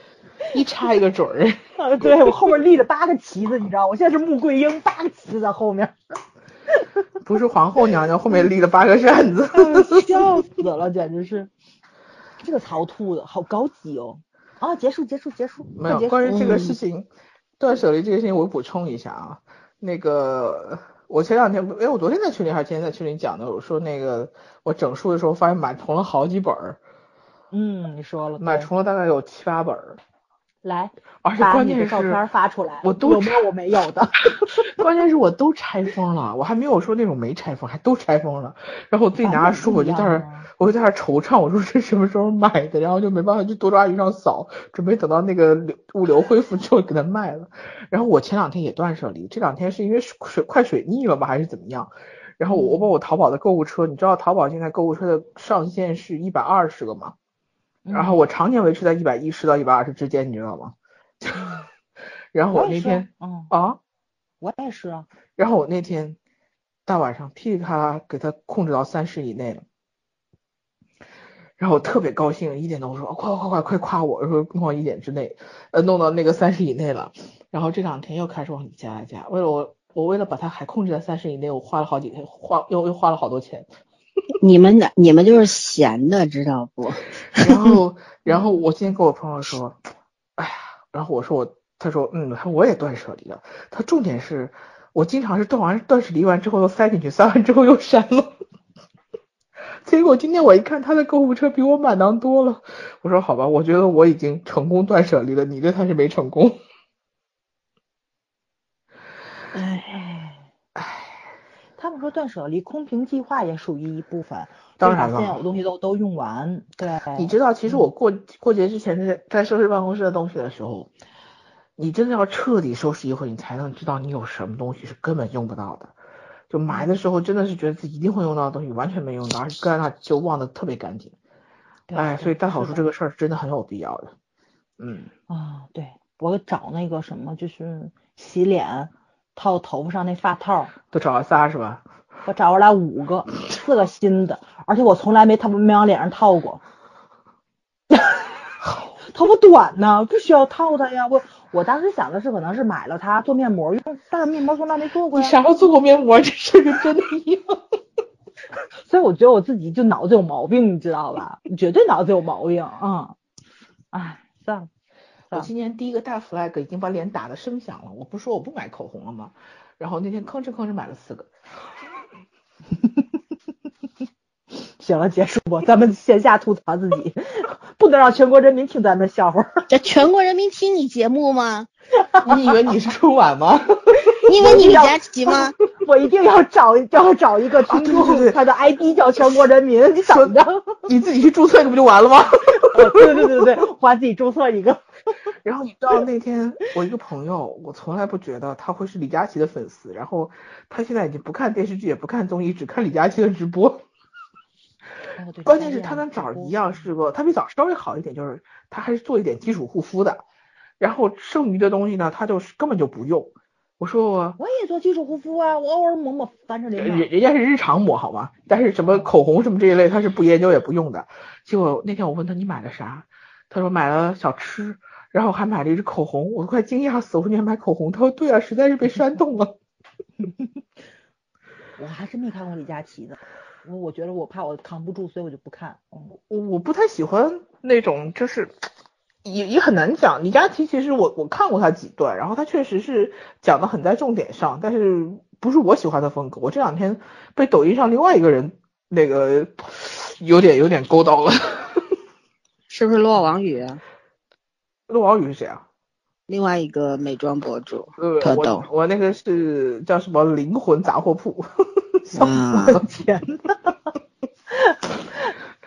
一插一个准儿。啊，对我后面立了八个旗子，你知道，我现在是穆桂英，八个旗子在后面。不是皇后娘娘，后面立了八个扇子，笑死了，简直是。这个曹兔的好高级哦！啊，结束结束结束。没有，关于这个事情，断舍离这个事情，我补充一下啊。那个，我前两天，哎，我昨天在群里还是今天在群里讲的，我说那个我整书的时候发现买重了好几本儿。嗯，你说了。买重了大概有七八本儿。来，而且关键是照片发出来，我都有没有我没有的？关键是我都拆封了，我还没有说那种没拆封，还都拆封了。然后我自己拿着书，我就在那，我就在那惆怅，我说这什么时候买的？然后就没办法去多抓鱼上扫，准备等到那个流物流恢复之后给它卖了。然后我前两天也断舍离，这两天是因为水快水逆了吧，还是怎么样？然后我我把我淘宝的购物车，你知道淘宝现在购物车的上限是一百二十个吗？然后我常年维持在一百一十到一百二十之间，你知道吗？然后我那天，嗯啊，我也是啊。然后我那天大晚上噼里啪啦给他控制到三十以内了，然后我特别高兴，一点钟我说快快快快夸我，说弄到一点之内，呃，弄到那个三十以内了。然后这两天又开始往里加加，为了我，我为了把它还控制在三十以内，我花了好几天，花又又花了好多钱。你们的你们就是闲的，知道不？然后然后我今天跟我朋友说，哎呀，然后我说我，他说嗯，他我也断舍离了。他重点是我经常是断完断舍离完之后又塞进去，塞完之后又删了。结果今天我一看他的购物车比我满当多了，我说好吧，我觉得我已经成功断舍离了，你这他是没成功。他们说断舍离空瓶计划也属于一部分，当然了，现有的东西都都用完。对，你知道，其实我过过节之前在在收拾办公室的东西的时候，你真的要彻底收拾一回，你才能知道你有什么东西是根本用不到的。就买的时候真的是觉得自己一定会用到的东西，完全没用到，而且搁在那就忘得特别干净。哎，所以大扫除这个事儿是真的很有必要的。嗯啊，对我找那个什么就是洗脸。套头发上那发套，都找了仨是吧？我找出来五个，四个新的，而且我从来没套没往脸上套过。头发短呢，不需要套它呀。我我当时想的是，可能是买了它做面膜用，但是面膜从来没做过。你啥时候做过面膜？这事跟真的一样。所以我觉得我自己就脑子有毛病，你知道吧？绝对脑子有毛病啊！哎，算了。我今年第一个大 flag 已经把脸打的声响了。我不说我不买口红了吗？然后那天吭哧吭哧买了四个。行了，结束吧，咱们线下吐槽自己，不能让全国人民听咱的笑话。这全国人民听你节目吗？你以为你是春晚吗？你以为你李佳琦吗？我一定要找要找一个听众，他的 ID 叫全国人民，你等着。你自己去注册，这不就完了吗？对对对对，我还自己注册一个。然后你知道那天我一个朋友，我从来不觉得他会是李佳琦的粉丝，然后他现在已经不看电视剧，也不看综艺，只看李佳琦的直播。关键是他跟早一样是个，他比早稍微好一点，就是他还是做一点基础护肤的，然后剩余的东西呢，他就是根本就不用。我说我我也做基础护肤啊，我偶尔抹抹凡士林。人人家是日常抹好吗？但是什么口红什么这一类，他是不研究也不用的。结果那天我问他你买了啥，他说买了小吃，然后还买了一支口红，我都快惊讶死。我说你还买口红？他说对啊，实在是被煽动了。我还是没看过李佳琦的。我我觉得我怕我扛不住，所以我就不看。我我不太喜欢那种，就是也也很难讲。李佳琦其实我我看过他几段，然后他确实是讲的很在重点上，但是不是我喜欢的风格。我这两天被抖音上另外一个人那个有点有点勾到了，是不是骆王宇？骆王宇是谁啊？另外一个美妆博主，特逗。我那个是叫什么灵魂杂货铺。我的天呐！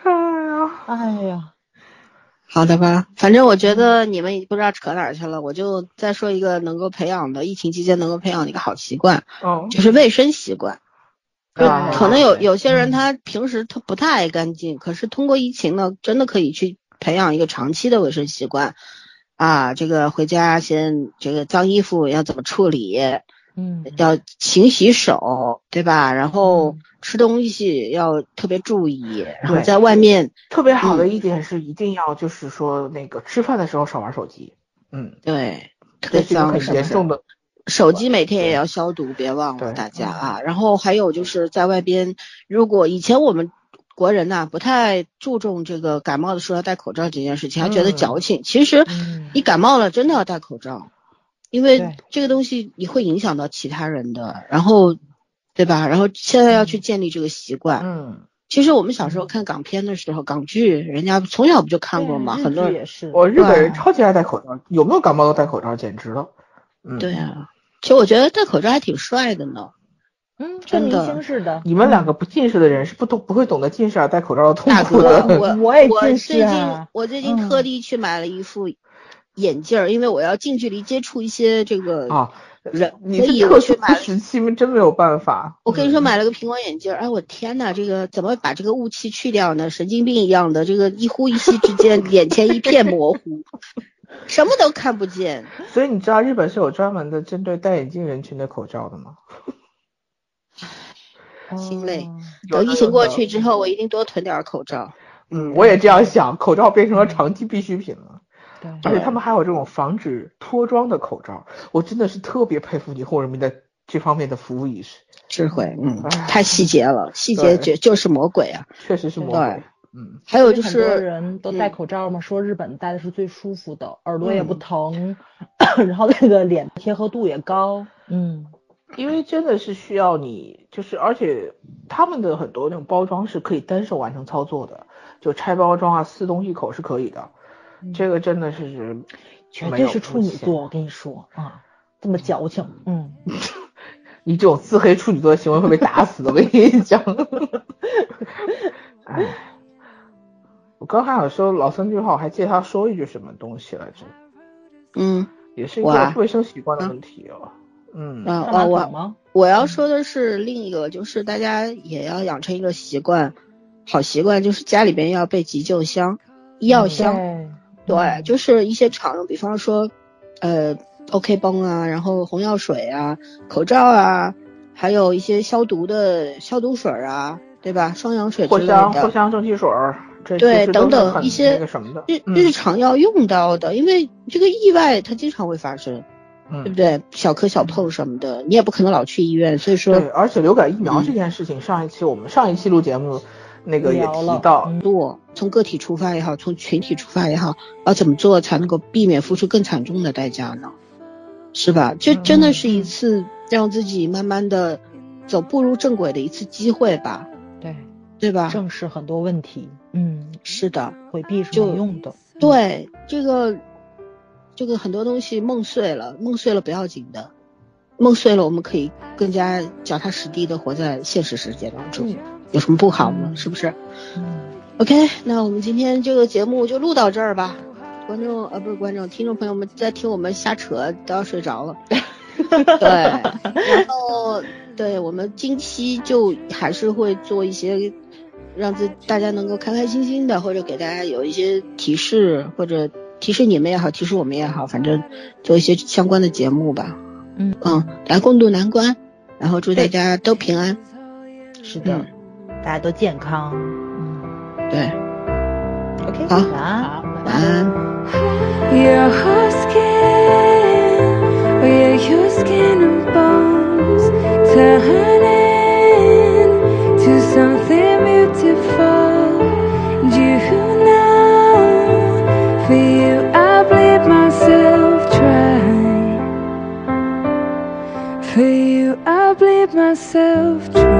哎呀，哎呀，好的吧，反正我觉得你们不知道扯哪去了，我就再说一个能够培养的，疫情期间能够培养的一个好习惯，哦，就是卫生习惯。就，可能有有些人他平时他不太爱干净，可是通过疫情呢，真的可以去培养一个长期的卫生习惯。啊，这个回家先这个脏衣服要怎么处理？嗯，要勤洗手，对吧？然后吃东西要特别注意，然后在外面特别好的一点是一定要就是说那个吃饭的时候少玩手机。嗯，对，特别脏很严重的。手机每天也要消毒，别忘了大家啊。然后还有就是在外边，如果以前我们国人呐不太注重这个感冒的时候要戴口罩这件事情，还觉得矫情。其实你感冒了真的要戴口罩。因为这个东西你会影响到其他人的，然后，对吧？然后现在要去建立这个习惯。嗯，其实我们小时候看港片的时候，港剧人家从小不就看过吗？很多人也是。我日本人超级爱戴口罩，有没有感冒都戴口罩，简直了。嗯，对啊，其实我觉得戴口罩还挺帅的呢。嗯，跟明星似的。你们两个不近视的人是不懂不会懂得近视而戴口罩的痛苦的。我我也近视。我最近我最近特地去买了一副。眼镜儿，因为我要近距离接触一些这个啊人，所以我去买时期真没有办法。我跟你说，买了个苹果眼镜儿，哎，我天呐，这个怎么把这个雾气去掉呢？神经病一样的，这个一呼一吸之间，眼前一片模糊，什么都看不见。所以你知道日本是有专门的针对戴眼镜人群的口罩的吗？心累。等疫情过去之后，我一定多囤点口罩。嗯，我也这样想，口罩变成了长期必需品了。对，而且他们还有这种防止脱妆的口罩，我真的是特别佩服霓虹人民的这方面的服务意识、智慧，嗯，太细节了，细节就就是魔鬼啊，确实是魔鬼，嗯，还有就是很多人都戴口罩嘛，说日本戴的是最舒服的，耳朵也不疼，然后那个脸贴合度也高，嗯，因为真的是需要你，就是而且他们的很多那种包装是可以单手完成操作的，就拆包装啊、撕东西口是可以的。这个真的是绝对是处女座，我跟你说啊，这么矫情，嗯，你这种自黑处女座的行为会被打死的，我跟你讲。哎，我刚还想说老三句话，我还借他说一句什么东西来着？嗯，也是一个卫生习惯的问题啊。嗯，啊，我我要说的是另一个，就是大家也要养成一个习惯，好习惯就是家里边要备急救箱、医药箱。对，就是一些厂用，比方说，呃，OK 绷啊，然后红药水啊，口罩啊，还有一些消毒的消毒水啊，对吧？双氧水之类的。藿香、藿香正气水儿，对，等等一些那个什么的日日常要用到的，因为这个意外它经常会发生，对不对？小磕小碰什么的，你也不可能老去医院，所以说。对，而且流感疫苗这件事情，上一期我们上一期录节目。那个也提到，嗯做，从个体出发也好，从群体出发也好，要怎么做才能够避免付出更惨重的代价呢？是吧？这真的是一次让自己慢慢的走步入正轨的一次机会吧，对，对吧？正视很多问题，嗯，是的，回避是就没用的。对这个这个很多东西梦碎了，梦碎了不要紧的，梦碎了我们可以更加脚踏实地的活在现实世界当中，嗯有什么不好呢？嗯是不是嗯，？OK，那我们今天这个节目就录到这儿吧。观众呃不是观众，听众朋友们在听我们瞎扯都要睡着了。对，然后对我们近期就还是会做一些让自大家能够开开心心的，或者给大家有一些提示，或者提示你们也好，提示我们也好，反正做一些相关的节目吧。嗯嗯，来共度难关，然后祝大家都平安。是的，嗯大家都健康。嗯对， ，OK，好晚安。好，晚安。 Your whole skin, oh yeah, your skin and bones turn into something beautiful. And you know, for you I bleed myself dry. For you I bleed myself dry.